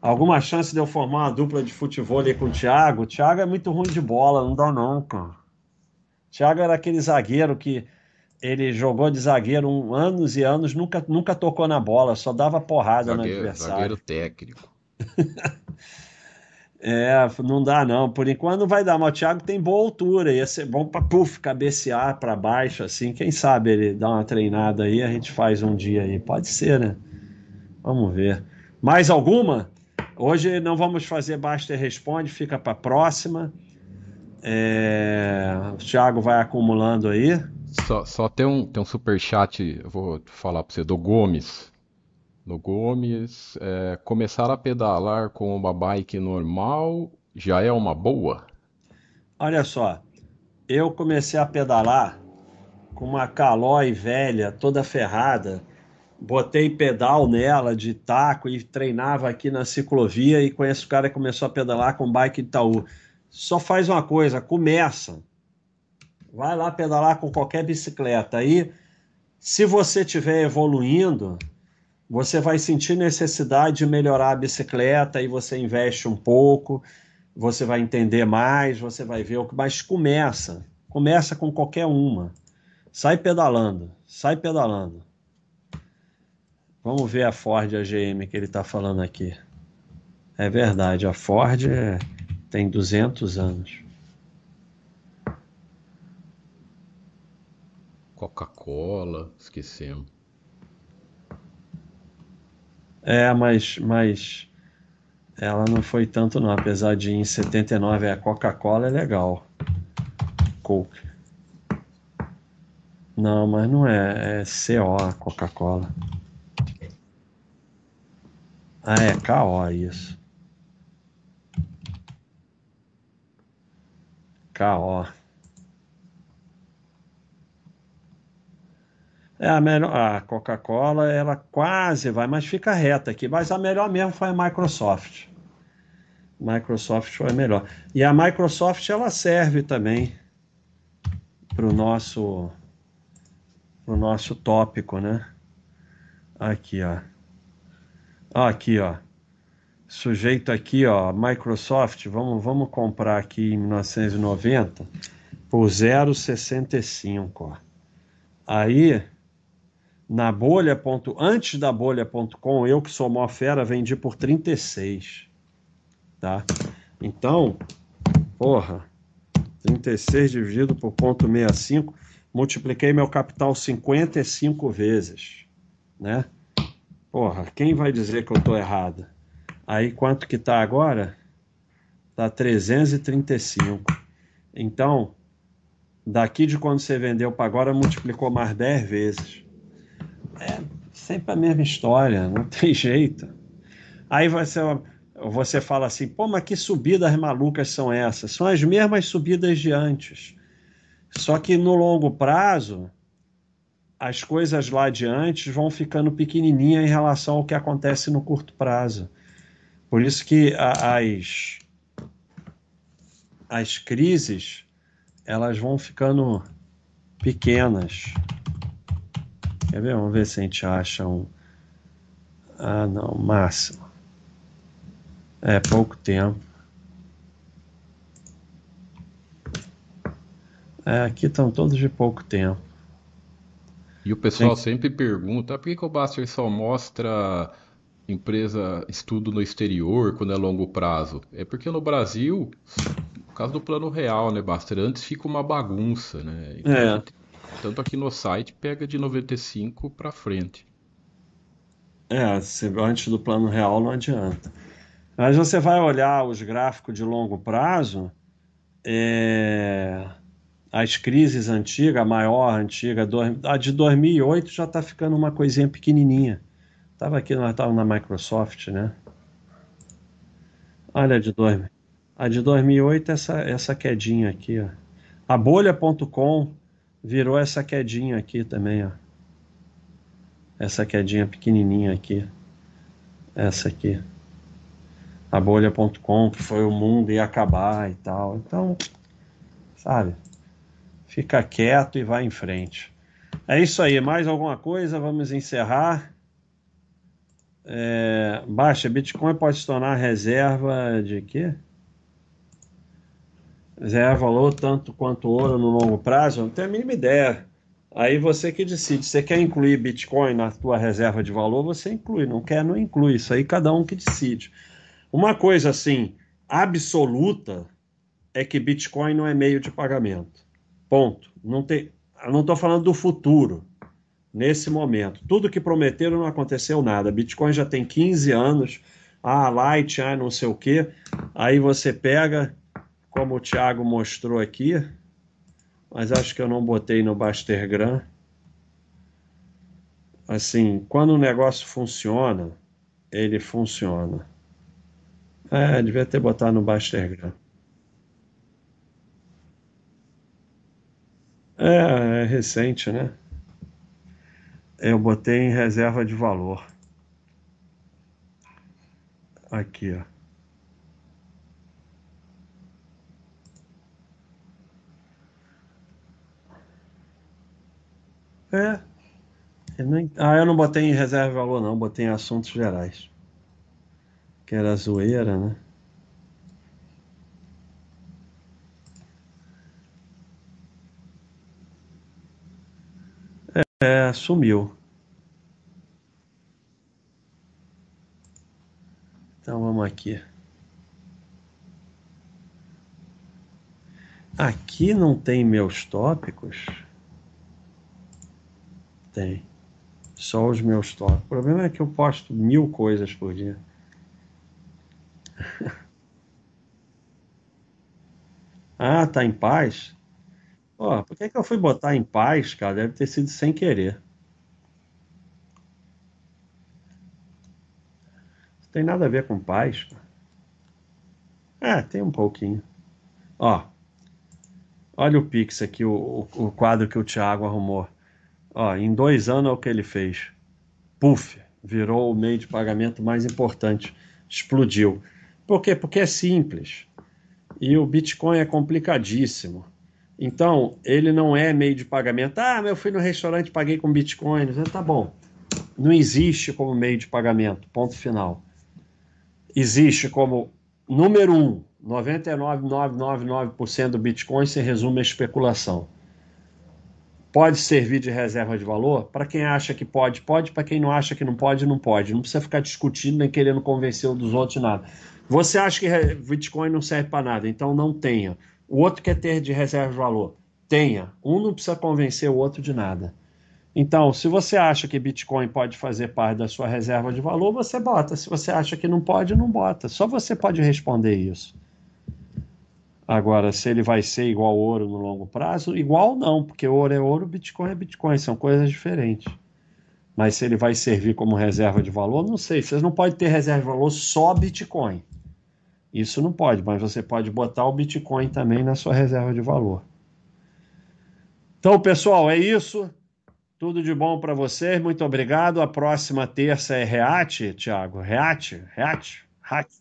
Alguma chance de eu formar uma dupla de futebol aí com o Thiago? O Thiago é muito ruim de bola, não dá não, cara. O Thiago era aquele zagueiro que ele jogou de zagueiro um, anos e anos, nunca, nunca tocou na bola, só dava porrada zagueiro, no adversário. Zagueiro técnico. é, não dá não. Por enquanto não vai dar, mas o Thiago tem boa altura, ia ser bom para puf, cabecear para baixo, assim. Quem sabe ele dá uma treinada aí, a gente faz um dia aí. Pode ser, né? Vamos ver. Mais alguma? Hoje não vamos fazer basta e responde, fica para próxima. É... O Thiago vai acumulando aí. Só, só tem um, tem um superchat, eu vou falar para você, do Gomes. Do Gomes, é, começar a pedalar com uma bike normal já é uma boa? Olha só, eu comecei a pedalar com uma Caloi velha, toda ferrada, botei pedal nela de taco e treinava aqui na ciclovia e conheço o cara que começou a pedalar com bike Itaú. Só faz uma coisa, começa Vai lá pedalar com qualquer bicicleta. Aí, se você estiver evoluindo, você vai sentir necessidade de melhorar a bicicleta e você investe um pouco, você vai entender mais, você vai ver o que. Mas começa. Começa com qualquer uma. Sai pedalando. Sai pedalando. Vamos ver a Ford AGM que ele está falando aqui. É verdade, a Ford é... tem 200 anos. Coca-Cola, esquecemos. É, mas, mas ela não foi tanto não, apesar de em 79 a Coca-Cola é legal. Coke. Não, mas não é, é CO a Coca-Cola. Ah, é KO isso. KO. É a melhor, a Coca-Cola, ela quase vai, mas fica reta aqui. Mas a melhor mesmo foi a Microsoft. Microsoft foi a melhor. E a Microsoft ela serve também para o nosso nosso tópico, né? Aqui, ó. Aqui, ó. Sujeito aqui, ó, Microsoft, vamos, vamos comprar aqui em 1990 por 0,65, ó. Aí na bolha. Ponto, antes da bolha.com, eu que sou mó fera, vendi por 36. Tá? Então, porra, 36 dividido por ponto 65, multipliquei meu capital 55 vezes, né? Porra, quem vai dizer que eu tô errado? Aí quanto que tá agora? Tá 335. Então, daqui de quando você vendeu para agora multiplicou mais 10 vezes é sempre a mesma história, não tem jeito. Aí você, você fala assim, pô, mas que subidas malucas são essas? São as mesmas subidas de antes. Só que no longo prazo, as coisas lá de antes vão ficando pequenininha em relação ao que acontece no curto prazo. Por isso que as, as crises elas vão ficando pequenas. Quer ver? Vamos ver se a gente acha um. Ah, não, máximo. É pouco tempo. É, aqui estão todos de pouco tempo. E o pessoal Sim. sempre pergunta: ah, por que, que o Baster só mostra empresa estudo no exterior quando é longo prazo? É porque no Brasil, no caso do plano real, né, Baster? Antes fica uma bagunça, né? Então é. Gente, tanto aqui no site pega de 95 para frente. É, se antes do plano real não adianta. Mas você vai olhar os gráficos de longo prazo, é... as crises antigas, a maior antiga, a de 2008 já está ficando uma coisinha pequenininha. Estava aqui, nós estávamos na Microsoft, né? Olha a de, dois, a de 2008, essa, essa quedinha aqui, ó. A bolha.com virou essa quedinha aqui também, ó. Essa quedinha pequenininha aqui. Essa aqui. A bolha.com, que foi o mundo ia acabar e tal. Então, sabe? Fica quieto e vai em frente. É isso aí. Mais alguma coisa? Vamos encerrar. É, baixa, Bitcoin pode se tornar reserva de quê? reserva valor tanto quanto ouro no longo prazo? Não tenho a mínima ideia. Aí você que decide. Você quer incluir Bitcoin na tua reserva de valor, você inclui. Não quer, não inclui. Isso aí cada um que decide. Uma coisa assim, absoluta, é que Bitcoin não é meio de pagamento. Ponto. Não tem, não estou falando do futuro, nesse momento. Tudo que prometeram não aconteceu nada. Bitcoin já tem 15 anos. Ah, Light, ah, não sei o quê. Aí você pega como o Thiago mostrou aqui, mas acho que eu não botei no Bastergram. Assim, quando o negócio funciona, ele funciona. É, devia ter botado no Bastergram. É, é recente, né? Eu botei em reserva de valor. Aqui, ó. É. Eu. Ah, eu não botei em reserva de valor, não. Botei em assuntos gerais. Que era zoeira, né? É, sumiu. Então vamos aqui. Aqui não tem meus tópicos. Tem. Só os meus toques. O problema é que eu posto mil coisas por dia. ah, tá em paz? Pô, por que, que eu fui botar em paz, cara? Deve ter sido sem querer. Não tem nada a ver com paz. É, tem um pouquinho. Ó, olha o Pix aqui, o, o, o quadro que o Thiago arrumou. Ó, em dois anos é o que ele fez. Puf, virou o meio de pagamento mais importante. Explodiu. Por quê? Porque é simples. E o Bitcoin é complicadíssimo. Então, ele não é meio de pagamento. Ah, eu fui no restaurante paguei com Bitcoin. Tá bom. Não existe como meio de pagamento. Ponto final. Existe como número um. 99,999% do Bitcoin se resume a especulação. Pode servir de reserva de valor? Para quem acha que pode, pode. Para quem não acha que não pode, não pode. Não precisa ficar discutindo nem querendo convencer um dos outros nada. Você acha que Bitcoin não serve para nada, então não tenha. O outro quer ter de reserva de valor. Tenha. Um não precisa convencer o outro de nada. Então, se você acha que Bitcoin pode fazer parte da sua reserva de valor, você bota. Se você acha que não pode, não bota. Só você pode responder isso. Agora, se ele vai ser igual ouro no longo prazo, igual não, porque ouro é ouro, Bitcoin é Bitcoin, são coisas diferentes. Mas se ele vai servir como reserva de valor, não sei. Vocês não podem ter reserva de valor só Bitcoin. Isso não pode, mas você pode botar o Bitcoin também na sua reserva de valor. Então, pessoal, é isso. Tudo de bom para vocês. Muito obrigado. A próxima terça é Reate, Thiago. Reate? Reate? Reate.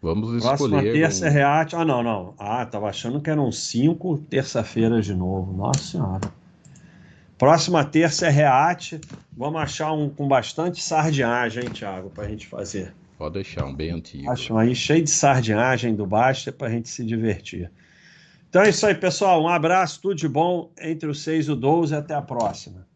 Vamos escolher. Próxima terça é Reate. Ah, não, não. Ah, tava achando que eram cinco terça-feiras de novo. Nossa Senhora. Próxima terça é Reate. Vamos achar um com bastante sardinhagem, hein, Thiago, para a gente fazer. Pode deixar, um bem antigo. Acho aí cheio de sardinhagem do Basta para a gente se divertir. Então é isso aí, pessoal. Um abraço, tudo de bom entre os 6 e o 12 e até a próxima.